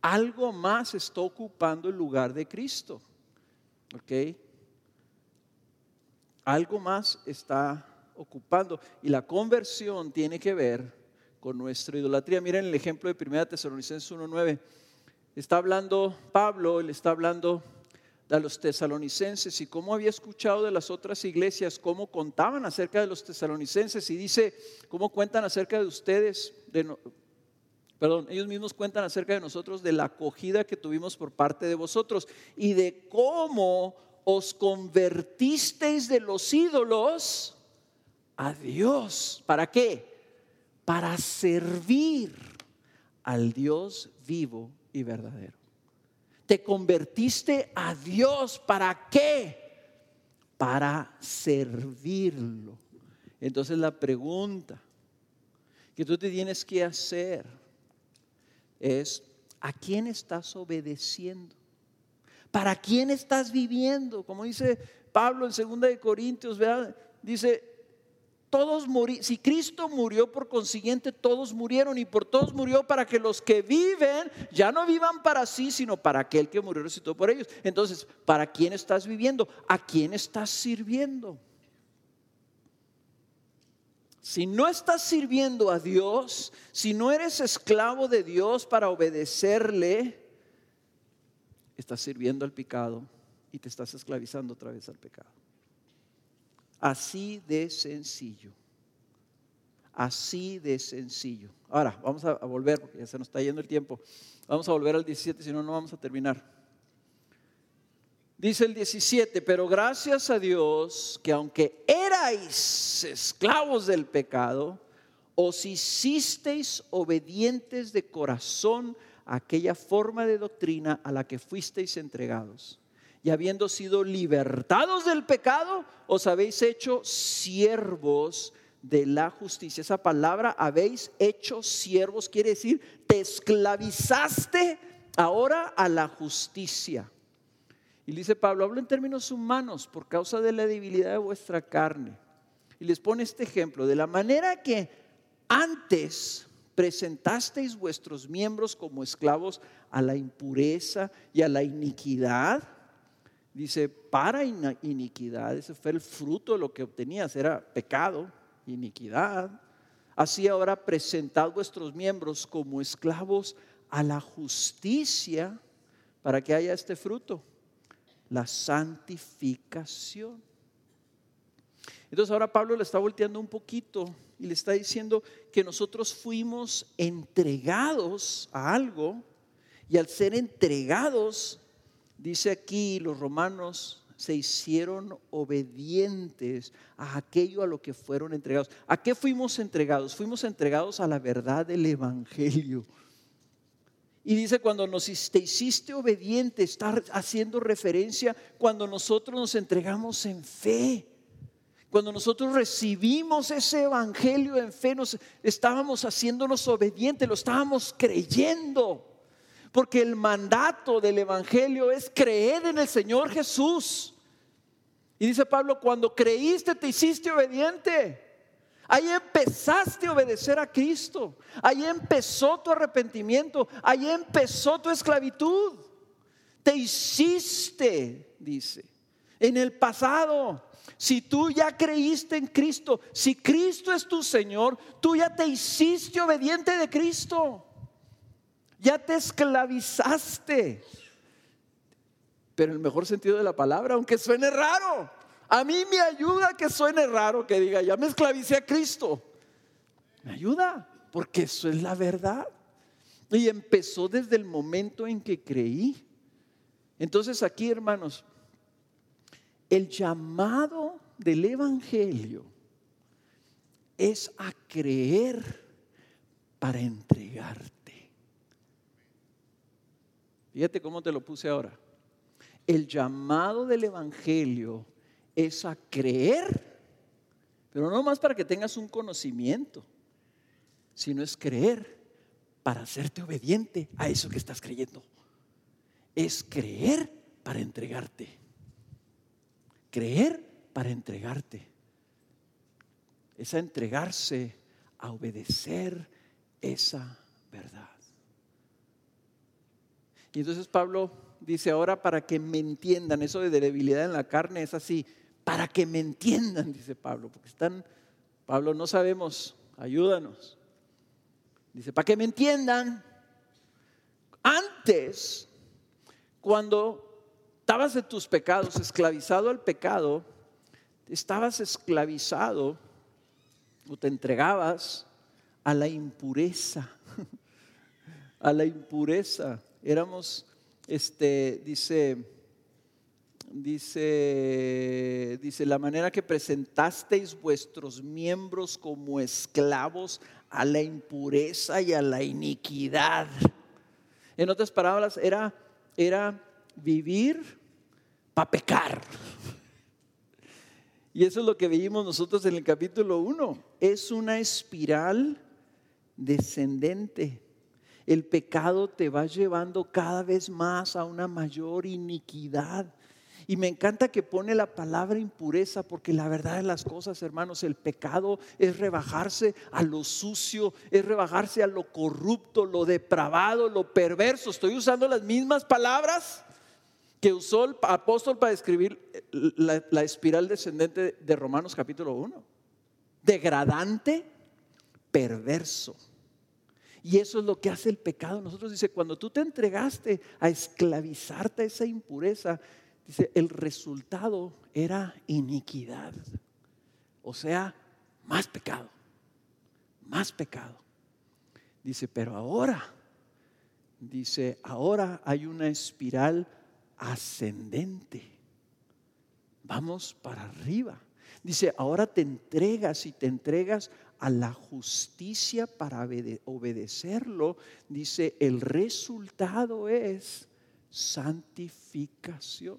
S2: Algo más está ocupando el lugar de Cristo. ¿Ok? Algo más está ocupando. Y la conversión tiene que ver con nuestra idolatría. Miren el ejemplo de 1 Tesalonicenses 1.9. Está hablando Pablo, él está hablando a los tesalonicenses y cómo había escuchado de las otras iglesias, cómo contaban acerca de los tesalonicenses y dice, cómo cuentan acerca de ustedes, de perdón, ellos mismos cuentan acerca de nosotros, de la acogida que tuvimos por parte de vosotros y de cómo os convertisteis de los ídolos a Dios. ¿Para qué? Para servir al Dios vivo y verdadero. Te convertiste a Dios. ¿Para qué? Para servirlo. Entonces la pregunta que tú te tienes que hacer es, ¿a quién estás obedeciendo? ¿Para quién estás viviendo? Como dice Pablo en 2 de Corintios, dice, todos si Cristo murió por consiguiente, todos murieron y por todos murió para que los que viven ya no vivan para sí, sino para aquel que murió y resucitó por ellos. Entonces, ¿para quién estás viviendo? ¿A quién estás sirviendo? Si no estás sirviendo a Dios, si no eres esclavo de Dios para obedecerle, estás sirviendo al pecado y te estás esclavizando otra vez al pecado. Así de sencillo. Así de sencillo. Ahora, vamos a volver, porque ya se nos está yendo el tiempo. Vamos a volver al 17, si no, no vamos a terminar. Dice el 17, pero gracias a Dios que aunque erais esclavos del pecado, os hicisteis obedientes de corazón a aquella forma de doctrina a la que fuisteis entregados y habiendo sido libertados del pecado, os habéis hecho siervos de la justicia. Esa palabra habéis hecho siervos quiere decir, te esclavizaste ahora a la justicia. Y dice Pablo, hablo en términos humanos por causa de la debilidad de vuestra carne. Y les pone este ejemplo, de la manera que antes presentasteis vuestros miembros como esclavos a la impureza y a la iniquidad, dice, para iniquidad, ese fue el fruto de lo que obtenías, era pecado, iniquidad. Así ahora presentad vuestros miembros como esclavos a la justicia para que haya este fruto, la santificación. Entonces ahora Pablo le está volteando un poquito y le está diciendo que nosotros fuimos entregados a algo y al ser entregados, dice aquí los romanos, se hicieron obedientes a aquello a lo que fueron entregados. ¿A qué fuimos entregados? Fuimos entregados a la verdad del Evangelio. Y dice, cuando nos te hiciste obediente, está haciendo referencia cuando nosotros nos entregamos en fe. Cuando nosotros recibimos ese evangelio en fe, nos estábamos haciéndonos obedientes, lo estábamos creyendo. Porque el mandato del Evangelio es creer en el Señor Jesús. Y dice Pablo, cuando creíste te hiciste obediente. Ahí empezaste a obedecer a Cristo. Ahí empezó tu arrepentimiento. Ahí empezó tu esclavitud. Te hiciste, dice, en el pasado. Si tú ya creíste en Cristo, si Cristo es tu Señor, tú ya te hiciste obediente de Cristo ya te esclavizaste. Pero en el mejor sentido de la palabra, aunque suene raro. A mí me ayuda que suene raro que diga, ya me esclavicé a Cristo. Me ayuda, porque eso es la verdad. Y empezó desde el momento en que creí. Entonces aquí, hermanos, el llamado del Evangelio es a creer para entregarte. Fíjate cómo te lo puse ahora. El llamado del Evangelio es a creer, pero no más para que tengas un conocimiento, sino es creer para hacerte obediente a eso que estás creyendo. Es creer para entregarte. Creer para entregarte. Es a entregarse a obedecer esa verdad. Y entonces Pablo dice, ahora para que me entiendan, eso de debilidad en la carne es así, para que me entiendan, dice Pablo, porque están, Pablo, no sabemos, ayúdanos. Dice, para que me entiendan, antes, cuando estabas de tus pecados, esclavizado al pecado, estabas esclavizado o te entregabas a la impureza, (laughs) a la impureza éramos, este, dice, dice, dice, la manera que presentasteis vuestros miembros como esclavos a la impureza y a la iniquidad. En otras palabras, era, era vivir para pecar. Y eso es lo que vimos nosotros en el capítulo 1. Es una espiral descendente el pecado te va llevando cada vez más a una mayor iniquidad. Y me encanta que pone la palabra impureza, porque la verdad de las cosas, hermanos, el pecado es rebajarse a lo sucio, es rebajarse a lo corrupto, lo depravado, lo perverso. Estoy usando las mismas palabras que usó el apóstol para describir la, espiral descendente de Romanos capítulo 1. Degradante, perverso. Y eso es lo que hace el pecado. Nosotros dice, cuando tú te entregaste a esclavizarte a esa impureza, dice, el resultado era iniquidad. O sea, más pecado, más pecado. Dice, pero ahora, dice, ahora hay una espiral ascendente. Vamos para arriba. Dice, ahora te entregas y te entregas a la justicia para obedecerlo, dice, el resultado es santificación.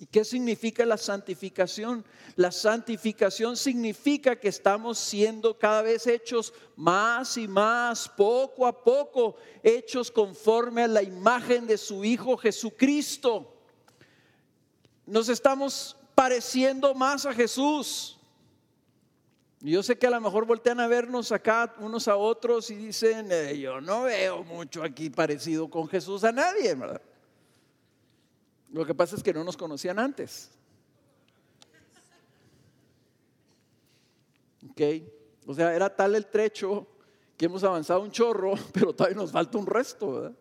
S2: ¿Y qué significa la santificación? La santificación significa que estamos siendo cada vez hechos más y más, poco a poco, hechos conforme a la imagen de su Hijo Jesucristo. Nos estamos pareciendo más a Jesús. Yo sé que a lo mejor voltean a vernos acá unos a otros y dicen, eh, yo no veo mucho aquí parecido con Jesús a nadie, ¿verdad? Lo que pasa es que no nos conocían antes. ¿Ok? O sea, era tal el trecho que hemos avanzado un chorro, (laughs) pero todavía nos falta un resto, ¿verdad?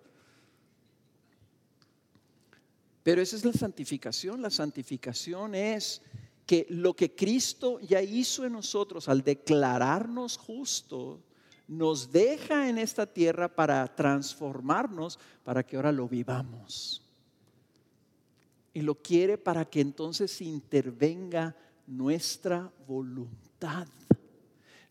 S2: Pero esa es la santificación. La santificación es que lo que Cristo ya hizo en nosotros al declararnos justos, nos deja en esta tierra para transformarnos, para que ahora lo vivamos. Y lo quiere para que entonces intervenga nuestra voluntad,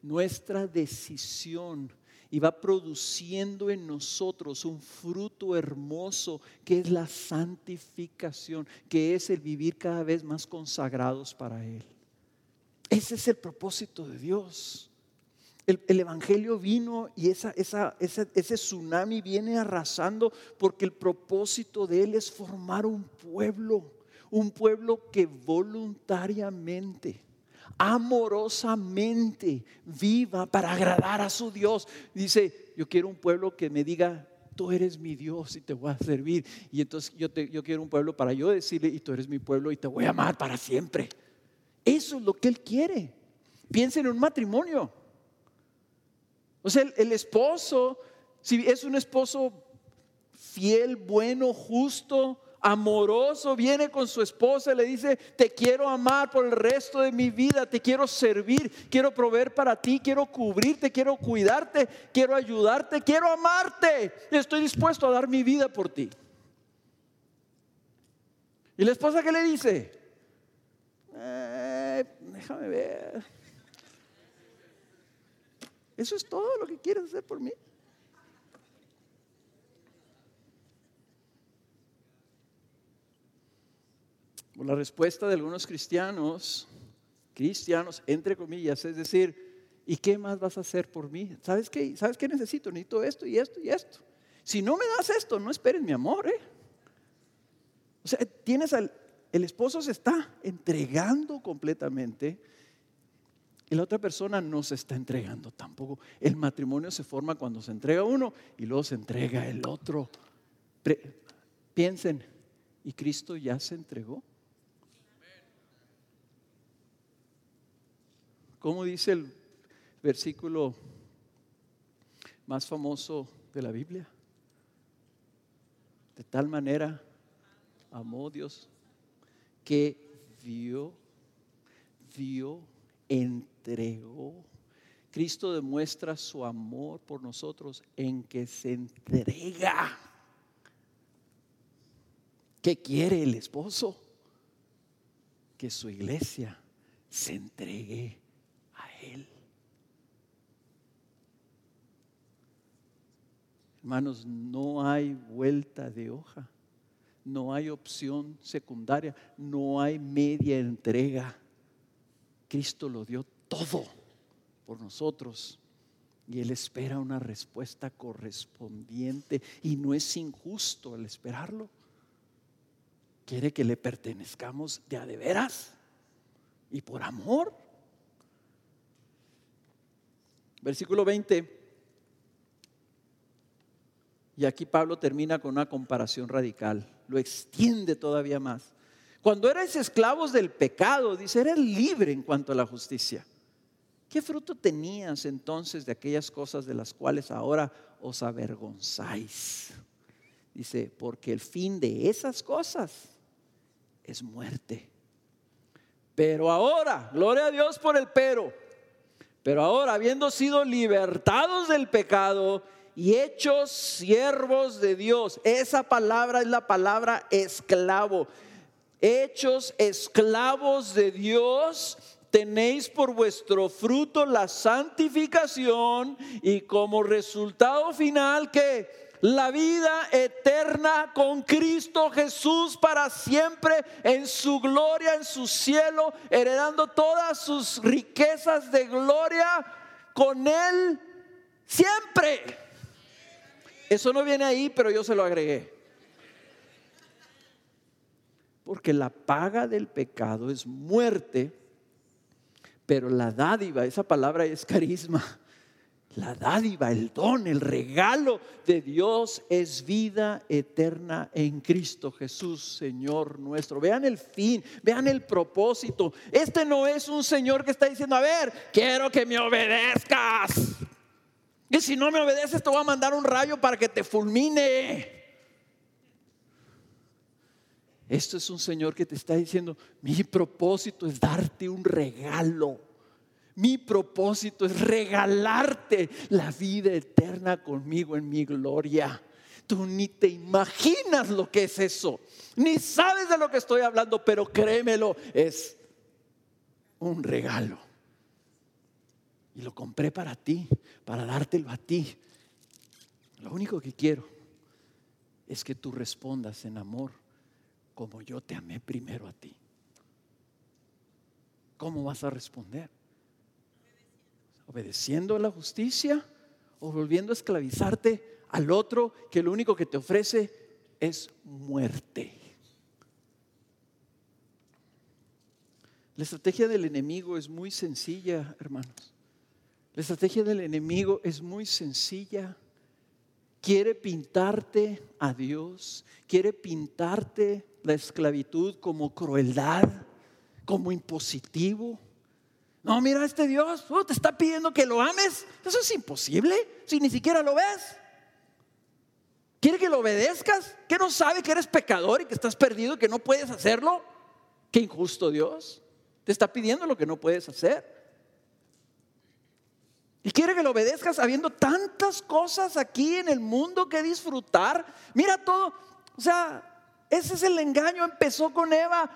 S2: nuestra decisión, y va produciendo en nosotros un fruto hermoso que es la santificación, que es el vivir cada vez más consagrados para Él. Ese es el propósito de Dios. El, Evangelio vino y esa, esa, ese tsunami viene arrasando porque el propósito de Él es formar un pueblo, un pueblo que voluntariamente amorosamente viva para agradar a su Dios. Dice, yo quiero un pueblo que me diga, tú eres mi Dios y te voy a servir. Y entonces yo, te, yo quiero un pueblo para yo decirle, y tú eres mi pueblo y te voy a amar para siempre. Eso es lo que Él quiere. Piensen en un matrimonio. O sea, el, el esposo, si es un esposo fiel, bueno, justo, amoroso, viene con su esposa y le dice, te quiero amar por el resto de mi vida, te quiero servir, quiero proveer para ti, quiero cubrirte, quiero cuidarte, quiero ayudarte, quiero amarte, estoy dispuesto a dar mi vida por ti. ¿Y la esposa qué le dice? Eh, déjame ver. ¿Eso es todo lo que quieres hacer por mí? La respuesta de algunos cristianos, cristianos entre comillas, es decir, ¿y qué más vas a hacer por mí? ¿Sabes qué? ¿Sabes qué necesito? Necesito esto y esto y esto. Si no me das esto, no esperes mi amor, ¿eh? O sea, tienes al, el esposo se está entregando completamente y la otra persona no se está entregando tampoco. El matrimonio se forma cuando se entrega uno y luego se entrega el otro. piensen, ¿y Cristo ya se entregó? ¿Cómo dice el versículo más famoso de la Biblia? De tal manera amó Dios que dio, dio, entregó. Cristo demuestra su amor por nosotros en que se entrega. ¿Qué quiere el esposo? Que su iglesia se entregue él. Hermanos, no hay vuelta de hoja, no hay opción secundaria, no hay media entrega. Cristo lo dio todo por nosotros y Él espera una respuesta correspondiente y no es injusto el esperarlo. Quiere que le pertenezcamos de a de veras y por amor. Versículo 20. Y aquí Pablo termina con una comparación radical, lo extiende todavía más. Cuando erais esclavos del pecado, dice, eres libre en cuanto a la justicia. ¿Qué fruto tenías entonces de aquellas cosas de las cuales ahora os avergonzáis? Dice, porque el fin de esas cosas es muerte. Pero ahora, gloria a Dios por el pero. Pero ahora, habiendo sido libertados del pecado y hechos siervos de Dios, esa palabra es la palabra esclavo. Hechos esclavos de Dios, tenéis por vuestro fruto la santificación y como resultado final que la vida eterna con Cristo Jesús para siempre en su gloria, en su cielo, heredando todas sus riquezas de gloria con Él siempre. Eso no viene ahí, pero yo se lo agregué. Porque la paga del pecado es muerte, pero la dádiva, esa palabra es carisma la dádiva, el don, el regalo de Dios es vida eterna en Cristo Jesús, Señor nuestro. Vean el fin, vean el propósito. Este no es un Señor que está diciendo, a ver, quiero que me obedezcas. Y si no me obedeces, te voy a mandar un rayo para que te fulmine. Esto es un Señor que te está diciendo, mi propósito es darte un regalo. Mi propósito es regalarte la vida eterna conmigo en mi gloria. Tú ni te imaginas lo que es eso. Ni sabes de lo que estoy hablando, pero créemelo, es un regalo. Y lo compré para ti, para dártelo a ti. Lo único que quiero es que tú respondas en amor como yo te amé primero a ti. ¿Cómo vas a responder? ¿Obedeciendo a la justicia o volviendo a esclavizarte al otro que lo único que te ofrece es muerte? La estrategia del enemigo es muy sencilla, hermanos. La estrategia del enemigo es muy sencilla. Quiere pintarte a Dios, quiere pintarte la esclavitud como crueldad, como impositivo. No, mira, este Dios uh, te está pidiendo que lo ames. Eso es imposible si ni siquiera lo ves. Quiere que lo obedezcas, que no sabe que eres pecador y que estás perdido y que no puedes hacerlo. Qué injusto Dios. Te está pidiendo lo que no puedes hacer. Y quiere que lo obedezcas habiendo tantas cosas aquí en el mundo que disfrutar. Mira todo. O sea, ese es el engaño. Empezó con Eva.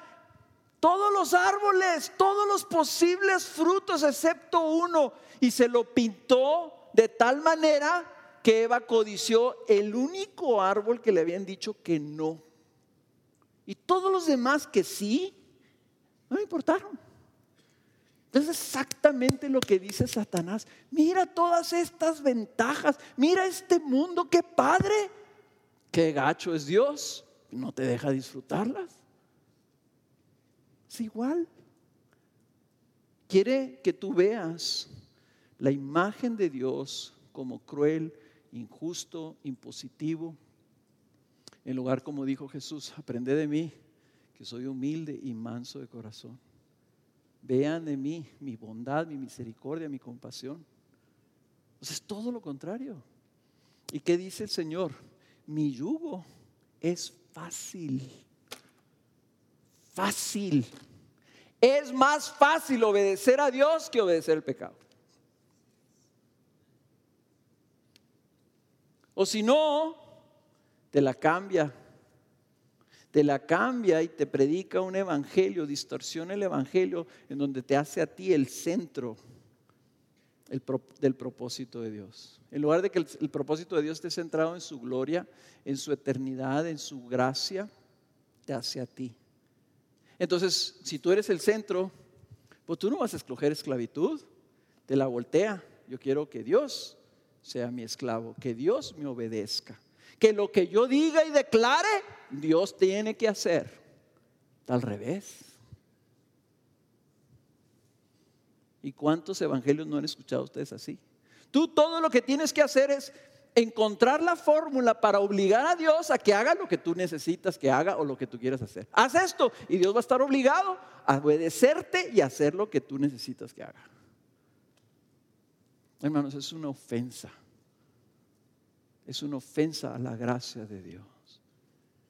S2: Todos los árboles, todos los posibles frutos, excepto uno. Y se lo pintó de tal manera que Eva codició el único árbol que le habían dicho que no. Y todos los demás que sí, no importaron. Es exactamente lo que dice Satanás. Mira todas estas ventajas. Mira este mundo, qué padre. Qué gacho es Dios. No te deja disfrutarlas. Es igual. Quiere que tú veas la imagen de Dios como cruel, injusto, impositivo. En lugar, como dijo Jesús, aprende de mí, que soy humilde y manso de corazón vean de mí mi bondad, mi misericordia, mi compasión. Pues es todo lo contrario. ¿Y qué dice el Señor? Mi yugo es fácil. Fácil. Es más fácil obedecer a Dios que obedecer el pecado. O si no, te la cambia te la cambia y te predica un evangelio, distorsiona el evangelio en donde te hace a ti el centro del propósito de Dios. En lugar de que el, propósito de Dios esté centrado en su gloria, en su eternidad, en su gracia, te hace a ti. Entonces, si tú eres el centro, pues tú no vas a escoger esclavitud, te la voltea. Yo quiero que Dios sea mi esclavo, que Dios me obedezca, que lo que yo diga y declare Dios tiene que hacer. Al revés. ¿Y cuántos evangelios no han escuchado ustedes así? Tú todo lo que tienes que hacer es encontrar la fórmula para obligar a Dios a que haga lo que tú necesitas que haga o lo que tú quieras hacer. Haz esto y Dios va a estar obligado a obedecerte y hacer lo que tú necesitas que haga. Hermanos, es una ofensa. Es una ofensa a la gracia de Dios.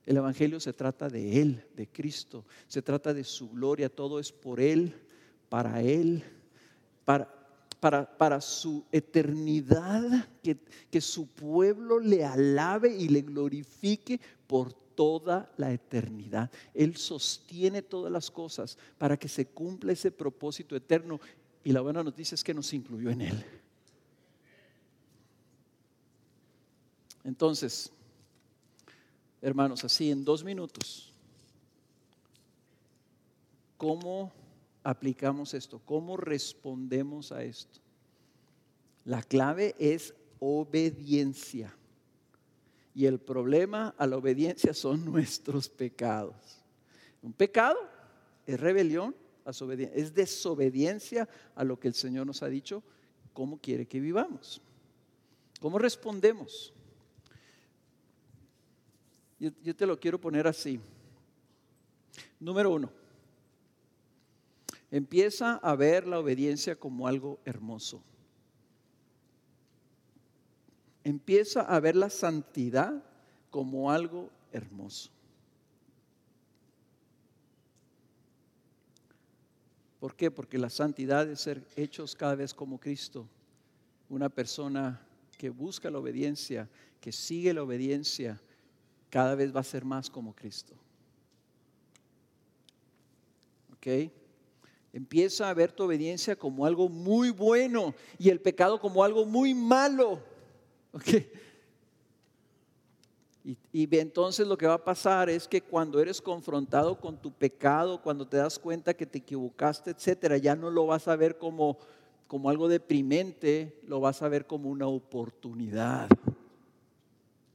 S2: El Evangelio se trata de Él, de Cristo. Se trata de su gloria. Todo es por Él, para Él, para, para, para su eternidad. Que, que su pueblo le alabe y le glorifique por toda la eternidad. Él sostiene todas las cosas para que se cumpla ese propósito eterno. Y la buena noticia es que nos incluyó en Él. Entonces, hermanos, así en dos minutos, ¿cómo aplicamos esto? ¿Cómo respondemos a esto? La clave es obediencia. Y el problema a la obediencia son (laughs) nuestros pecados. Un pecado es rebelión, es desobediencia a lo que el Señor nos ha dicho, cómo quiere que vivamos. ¿Cómo respondemos? Yo, te lo quiero poner así. Número uno, empieza a ver la obediencia como algo hermoso. Empieza a ver la santidad como algo hermoso. ¿Por qué? Porque la santidad es ser hechos cada vez como Cristo, una persona que busca la obediencia, que sigue la obediencia, cada vez va a ser más como Cristo. ¿Ok? Empieza a ver tu obediencia como algo muy bueno y el pecado como algo muy malo. ¿Ok? Y, entonces lo que va a pasar es que cuando eres confrontado con tu pecado, cuando te das cuenta que te equivocaste, etcétera, ya no lo vas a ver como, como algo deprimente, lo vas a ver como una oportunidad.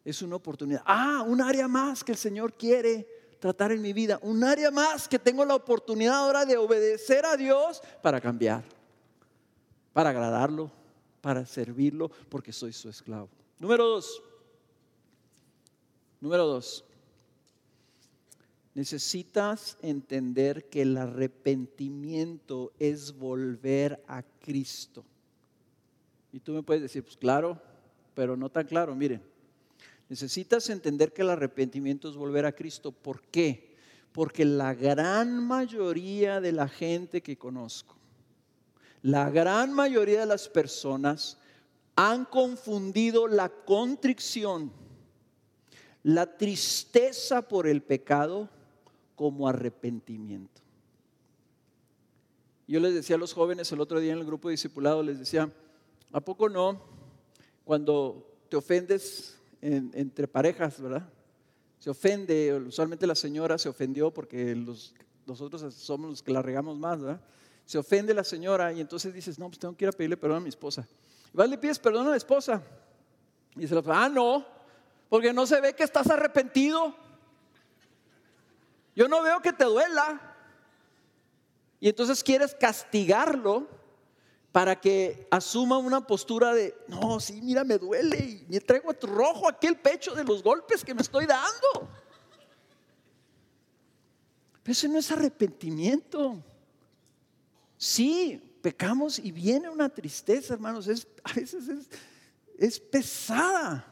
S2: Es una oportunidad. Ah, un área más que el Señor quiere tratar en mi vida. Un área más que tengo la oportunidad ahora de obedecer a Dios para cambiar, para agradarlo, para servirlo, porque soy su esclavo. Número dos. Número dos. Necesitas entender que el arrepentimiento es volver a Cristo. Y tú me puedes decir, pues claro, pero no tan claro. Miren, necesitas entender que el arrepentimiento es volver a Cristo. ¿Por qué? Porque la gran mayoría de la gente que conozco, la gran mayoría de las personas han confundido la contrición la tristeza por el pecado como arrepentimiento. Yo les decía a los jóvenes el otro día en el grupo de discipulado, les decía, ¿a poco no? Cuando te ofendes entre parejas, ¿verdad? Se ofende, usualmente la señora se ofendió porque los, nosotros somos los que la regamos más, ¿verdad? Se ofende la señora y entonces dices, no, pues tengo que ir a pedirle perdón a mi esposa. Vas, le pides perdón a la esposa. Y dice, ah, no, porque no se ve que estás arrepentido. Yo no veo que te duela. Y entonces quieres castigarlo para que asuma una postura de, no, sí, mira, me duele y me traigo rojo aquí el pecho de los golpes que me estoy dando. Pero eso no es arrepentimiento. Sí, pecamos y viene una tristeza, hermanos. Es, a veces es, es pesada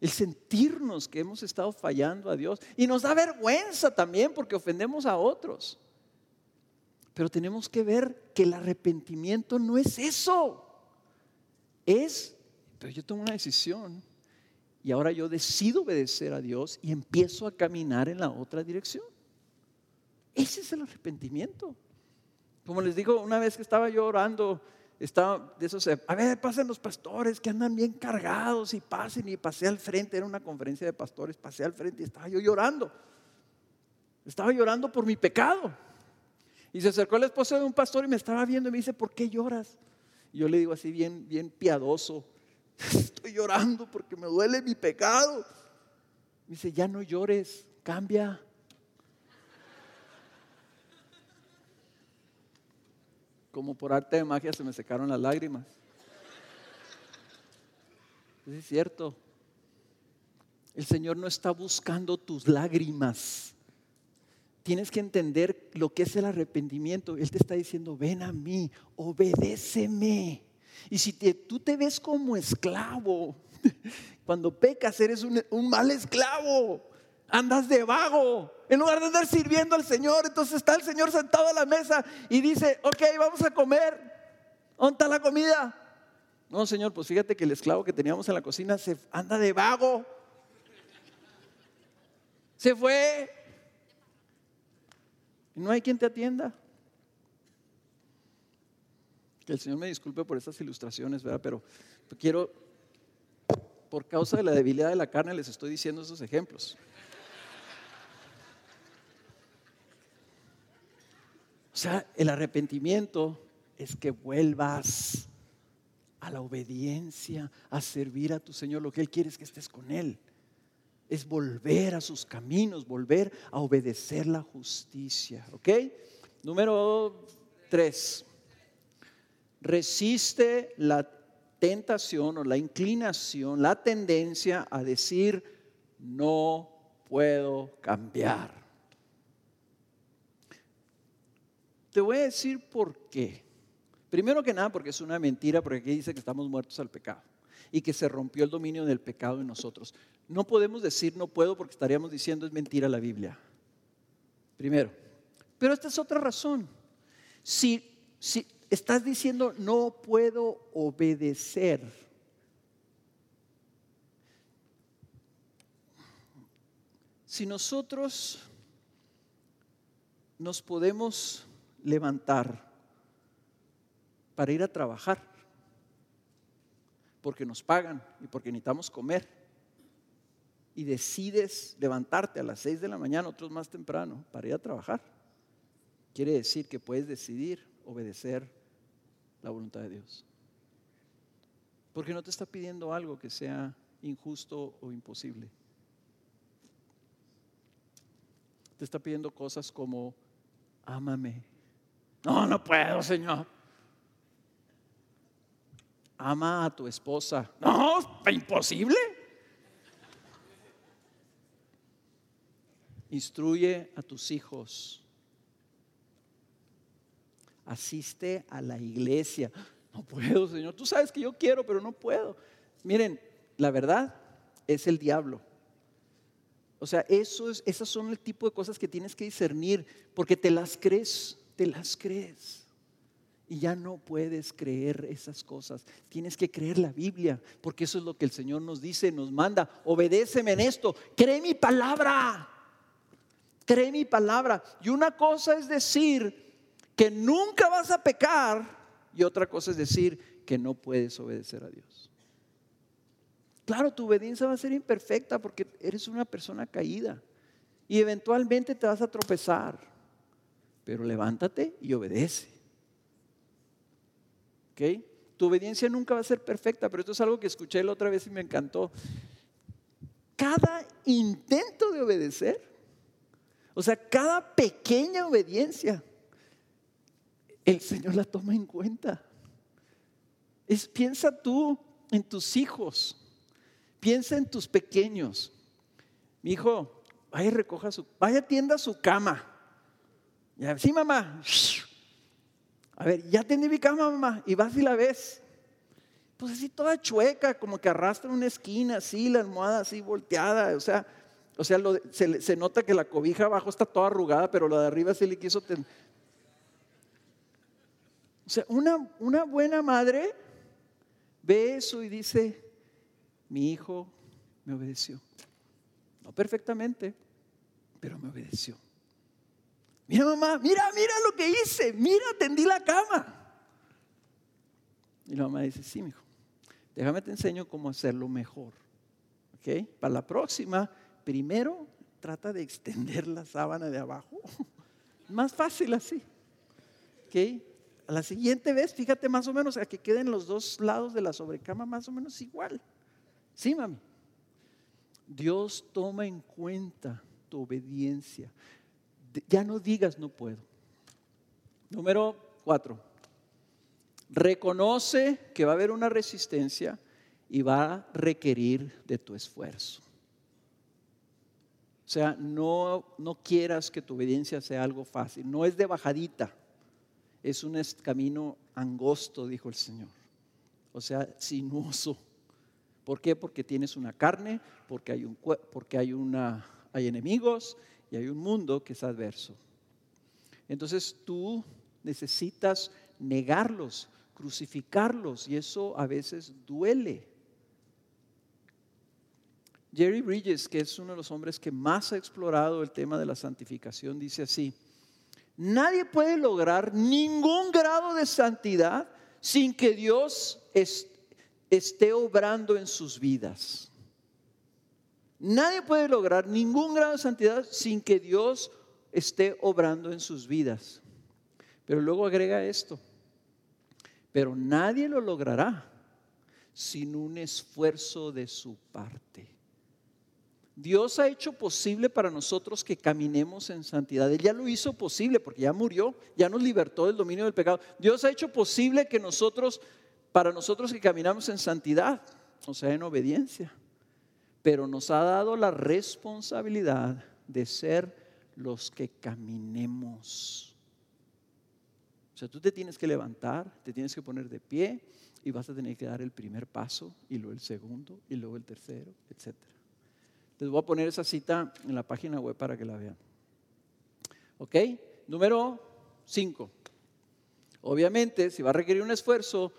S2: el sentirnos que hemos estado fallando a Dios. Y nos da vergüenza también porque ofendemos a otros. Pero tenemos que ver que el arrepentimiento no es eso. Es, pero yo tomo una decisión y ahora yo decido obedecer a Dios y empiezo a caminar en la otra dirección. Ese es el arrepentimiento. Como les digo, una vez que estaba yo orando, estaba de esos, a ver, pasen los pastores que andan bien cargados y pasen y pasé al frente, era una conferencia de pastores, pasé al frente y estaba yo llorando. Estaba llorando por mi pecado. Y se acercó el esposo de un pastor y me estaba viendo y me dice, ¿por qué lloras? Y yo le digo así bien, bien piadoso, (laughs) estoy llorando porque me duele mi pecado. Me dice, ya no llores, cambia. como por arte de magia se me secaron las lágrimas. Es cierto. El Señor no está buscando tus lágrimas. Tienes que entender lo que es el arrepentimiento. Él te está diciendo, ven a mí, obedéceme. Y si tú te ves como esclavo, (laughs) cuando pecas eres un, mal esclavo andas de vago. En lugar de andar sirviendo al Señor, entonces está el Señor sentado a la mesa y dice, ok, vamos a comer. ¿Dónde está la comida? No, Señor, pues fíjate que el esclavo que teníamos en la cocina se anda de vago. Se fue. Y no hay quien te atienda. Que el Señor me disculpe por estas ilustraciones, ¿verdad? Pero quiero, por causa de la debilidad de la carne, les estoy diciendo esos ejemplos. O sea, el arrepentimiento es que vuelvas a la obediencia, a servir a tu Señor. Lo que Él quiere es que estés con Él. Es volver a sus caminos, volver a obedecer la justicia. ¿Ok? Número tres. Resiste la tentación o la inclinación, la tendencia a decir, no puedo cambiar. Te voy a decir por qué. Primero que nada, porque es una mentira, porque aquí dice que estamos muertos al pecado y que se rompió el dominio del pecado en nosotros. No podemos decir no puedo porque estaríamos diciendo es mentira la Biblia. Primero. Pero esta es otra razón. Si, si estás diciendo no puedo obedecer, si nosotros nos podemos levantar para ir a trabajar, porque nos pagan y porque necesitamos comer, y decides levantarte a las 6 de la mañana, otros más temprano, para ir a trabajar, quiere decir que puedes decidir obedecer la voluntad de Dios. Porque no te está pidiendo algo que sea injusto o imposible. Te está pidiendo cosas como, ámame. No, no puedo, Señor. Ama a tu esposa. No, imposible. Instruye a tus hijos. Asiste a la iglesia. No puedo, Señor. Tú sabes que yo quiero, pero no puedo. Miren, la verdad es el diablo. O sea, eso es, esas son el tipo de cosas que tienes que discernir, porque te las crees, te las crees. Y ya no puedes creer esas cosas. Tienes que creer la Biblia, porque eso es lo que el Señor nos dice, nos manda. Obedéceme en esto. Cree mi palabra. Cree mi palabra. Y una cosa es decir que nunca vas a pecar y otra cosa es decir que no puedes obedecer a Dios. Claro, tu obediencia va a ser imperfecta porque eres una persona caída y eventualmente te vas a tropezar, pero levántate y obedece. ¿Ok? Tu obediencia nunca va a ser perfecta, pero esto es algo que escuché la otra vez y me encantó. Cada intento de obedecer, o sea, cada pequeña obediencia, el Señor la toma en cuenta. Es, piensa tú en tus hijos, piensa en tus pequeños. Mi hijo, vaya recoja su, vaya tienda su cama. Ya, sí, mamá. A ver, ya tendí mi cama, mamá, y vas y la ves. Pues así toda chueca, como que arrastra una esquina, así, la almohada así volteada, o sea, o sea, se, nota que la cobija abajo está toda arrugada, pero la de arriba se le quiso. O sea, una, una buena madre ve eso y dice, mi hijo me obedeció. No perfectamente, pero me obedeció. Mira mamá, mira, mira lo que hice, mira, tendí la cama. Y la mamá dice, sí, mi hijo, déjame te enseño cómo hacerlo mejor. ¿Ok? Para la próxima, primero trata de extender la sábana de abajo. (laughs) Más fácil así. ¿Ok? A la siguiente vez, fíjate más o menos a que queden los dos lados de la sobrecama más o menos igual. Sí, mami. Dios toma en cuenta tu obediencia. Ya no digas no puedo. Número cuatro. Reconoce que va a haber una resistencia y va a requerir de tu esfuerzo. Sea, no, no quieras que tu obediencia sea algo fácil. No es de bajadita es un camino angosto, dijo el Señor. O sea, sinuoso. ¿Por qué? Porque tienes una carne, porque hay, un, porque hay, una, hay enemigos y hay un mundo que es adverso. Entonces tú necesitas negarlos, crucificarlos y eso a veces duele. Jerry Bridges, que es uno de los hombres que más ha explorado el tema de la santificación, dice así, Nadie puede lograr ningún grado de santidad sin que Dios esté obrando en sus vidas. Nadie puede lograr ningún grado de santidad sin que Dios esté obrando en sus vidas. Pero luego agrega esto, pero nadie lo logrará sin un esfuerzo de su parte. Dios ha hecho posible para nosotros que caminemos en santidad. Él ya lo hizo posible porque ya murió, ya nos libertó del dominio del pecado. Dios ha hecho posible que nosotros, para nosotros que caminamos en santidad, o sea, en obediencia, pero nos ha dado la responsabilidad de ser los que caminemos. O sea, tú te tienes que levantar, te tienes que poner de pie y vas a tener que dar el primer paso y luego el segundo y luego el tercero, etcétera. Les voy a poner esa cita en la página web para que la vean. ¿Ok? Número 5. Obviamente, si va a requerir un esfuerzo,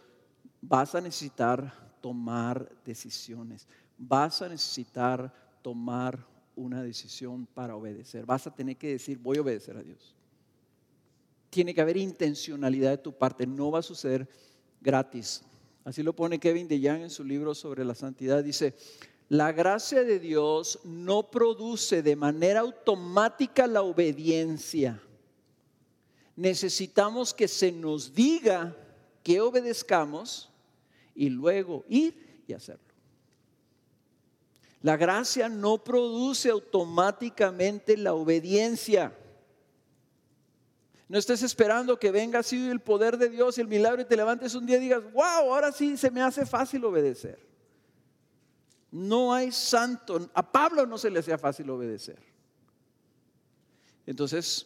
S2: vas a necesitar tomar decisiones. Vas a necesitar tomar una decisión para obedecer. Vas a tener que decir, voy a obedecer a Dios. Tiene que haber intencionalidad de tu parte. No va a suceder gratis. Así lo pone Kevin DeYoung en su libro sobre la santidad. Dice, la gracia de Dios no produce de manera automática la obediencia. Necesitamos que se nos diga que obedezcamos y luego ir y hacerlo. La gracia no produce automáticamente la obediencia. No estés esperando que venga así el poder de Dios y el milagro y te levantes un día y digas, wow, ahora sí se me hace fácil obedecer. No hay santo. A Pablo no se le hacía fácil obedecer. Entonces,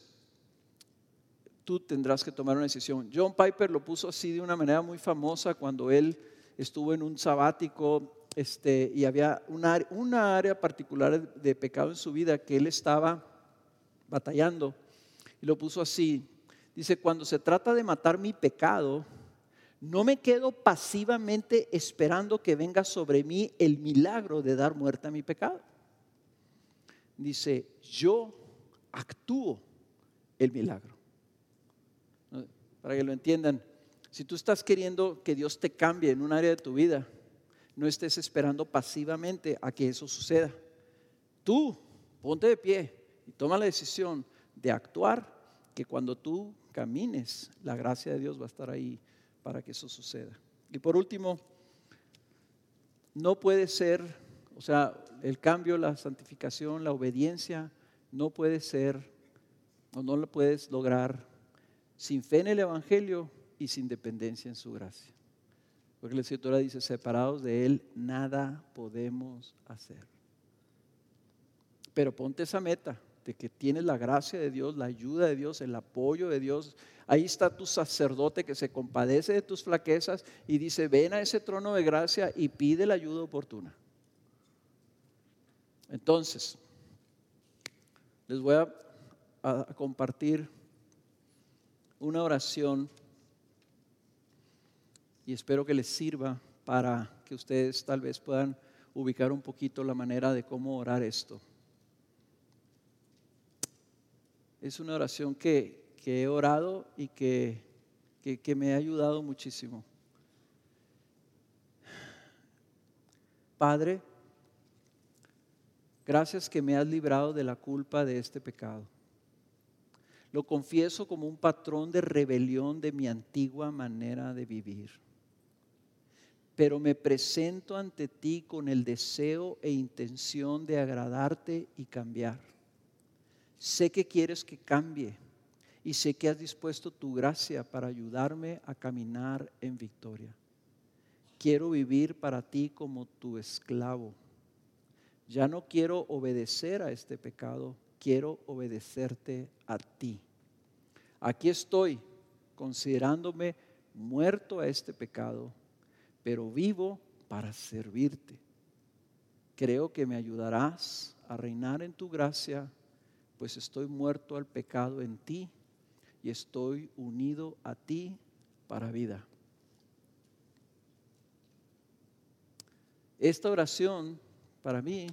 S2: tú tendrás que tomar una decisión. John Piper lo puso así de una manera muy famosa cuando él estuvo en un sabático este, y había una, una área particular de pecado en su vida que él estaba batallando y lo puso así. Dice, cuando se trata de matar mi pecado, no me quedo pasivamente esperando que venga sobre mí el milagro de dar muerte a mi pecado. Dice, yo actúo el milagro. Para que lo entiendan, si tú estás queriendo que Dios te cambie en un área de tu vida, no estés esperando pasivamente a que eso suceda. Tú ponte de pie y toma la decisión de actuar, que cuando tú camines, la gracia de Dios va a estar ahí para que eso suceda. Y por último, no puede ser, o sea, el cambio, la santificación, la obediencia, no puede ser o no lo puedes lograr sin fe en el Evangelio y sin dependencia en su gracia. Porque la escritura dice, separados de Él, nada podemos hacer. Pero ponte esa meta, que tienes la gracia de Dios, la ayuda de Dios, el apoyo de Dios. Ahí está tu sacerdote que se compadece de tus flaquezas y dice, ven a ese trono de gracia y pide la ayuda oportuna. Entonces, les voy a compartir una oración y espero que les sirva para que ustedes tal vez puedan ubicar un poquito la manera de cómo orar esto. Es una oración que, he orado y que, que me ha ayudado muchísimo. Padre, gracias que me has librado de la culpa de este pecado. Lo confieso como un patrón de rebelión de mi antigua manera de vivir. Pero me presento ante ti con el deseo e intención de agradarte y cambiar. Sé que quieres que cambie y sé que has dispuesto tu gracia para ayudarme a caminar en victoria. Quiero vivir para ti como tu esclavo. Ya no quiero obedecer a este pecado, quiero obedecerte a ti. Aquí estoy considerándome muerto a este pecado, pero vivo para servirte. Creo que me ayudarás a reinar en tu gracia pues estoy muerto al pecado en ti y estoy unido a ti para vida. Esta oración para mí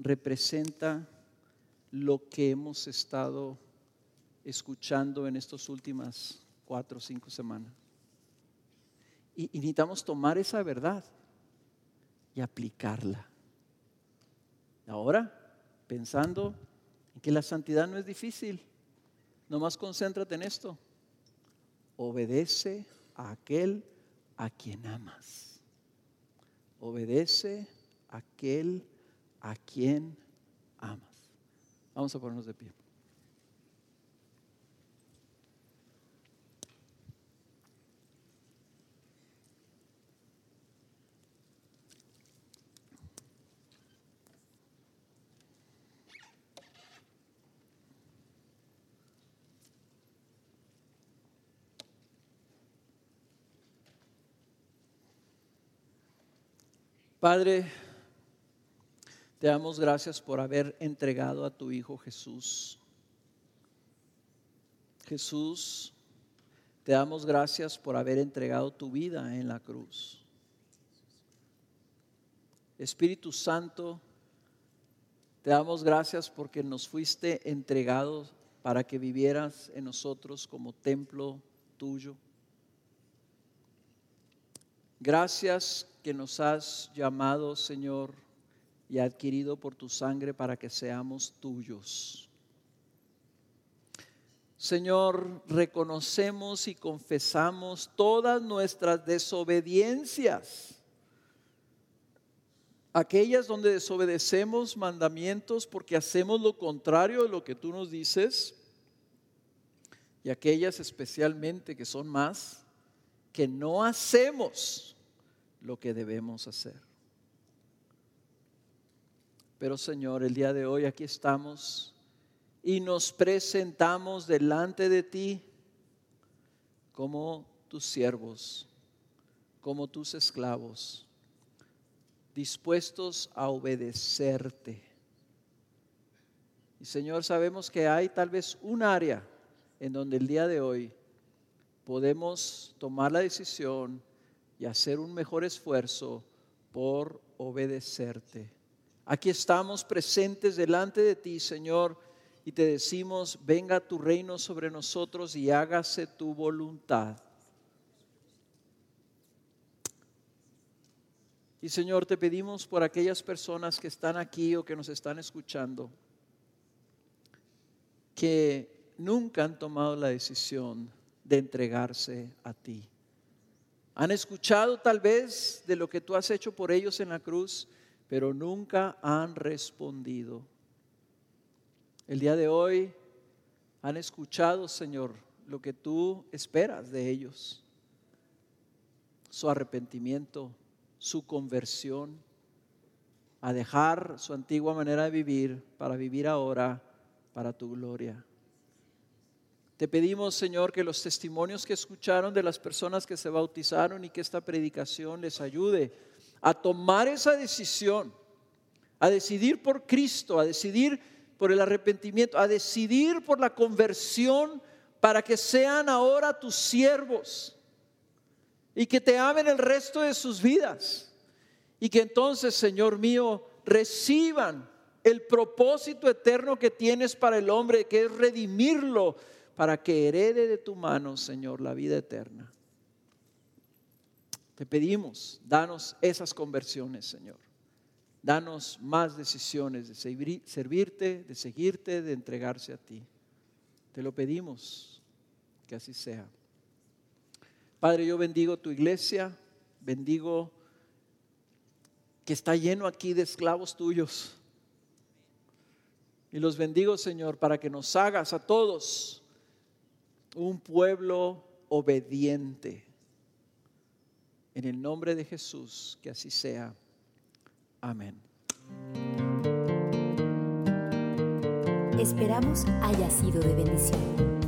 S2: representa lo que hemos estado escuchando en estas últimas cuatro o cinco semanas. Y, necesitamos tomar esa verdad y aplicarla. Ahora, pensando que la santidad no es difícil. Nomás concéntrate en esto. Obedece a aquel a quien amas. Obedece a aquel a quien amas. Vamos a ponernos de pie. Padre, te damos gracias por haber entregado a tu Hijo Jesús. Jesús, Te damos gracias por haber entregado tu vida en la cruz. Espíritu Santo, te damos gracias porque nos fuiste entregado para que vivieras en nosotros como templo tuyo. Gracias que nos has llamado, Señor, y adquirido por tu sangre para que seamos tuyos. Señor, reconocemos y confesamos todas nuestras desobediencias. Aquellas donde desobedecemos mandamientos porque hacemos lo contrario de lo que tú nos dices. Y aquellas especialmente que son más, que no hacemos lo que debemos hacer. Pero Señor, el día de hoy aquí estamos y nos presentamos delante de ti como tus siervos, como tus esclavos, dispuestos a obedecerte. Y Señor, sabemos que hay tal vez un área en donde el día de hoy podemos tomar la decisión y hacer un mejor esfuerzo por obedecerte. Aquí estamos presentes delante de ti, Señor y te decimos, venga tu reino sobre nosotros y hágase tu voluntad. Y Señor, te pedimos por aquellas personas que están aquí o que nos están escuchando, que nunca han tomado la decisión de entregarse a ti. Han escuchado tal vez de lo que tú has hecho por ellos en la cruz, pero nunca han respondido. El día de hoy han escuchado, Señor, lo que tú esperas de ellos. Su arrepentimiento, su conversión, a dejar su antigua manera de vivir para vivir ahora para tu gloria. Te pedimos, Señor, que los testimonios que escucharon de las personas que se bautizaron y que esta predicación les ayude a tomar esa decisión, a decidir por Cristo, a decidir por el arrepentimiento, a decidir por la conversión para que sean ahora tus siervos y que te amen el resto de sus vidas. Y que entonces, Señor mío, reciban el propósito eterno que tienes para el hombre, que es redimirlo para que herede de tu mano, Señor, la vida eterna. Te pedimos, danos esas conversiones, Señor. Danos más decisiones de servirte, de seguirte, de entregarse a ti. Te lo pedimos, que así sea. Padre, yo bendigo tu iglesia, bendigo que está lleno aquí de esclavos tuyos. Y los bendigo, Señor, para que nos hagas a todos un pueblo obediente. En el nombre de Jesús, que así sea. Amén.
S1: Esperamos haya sido de bendición.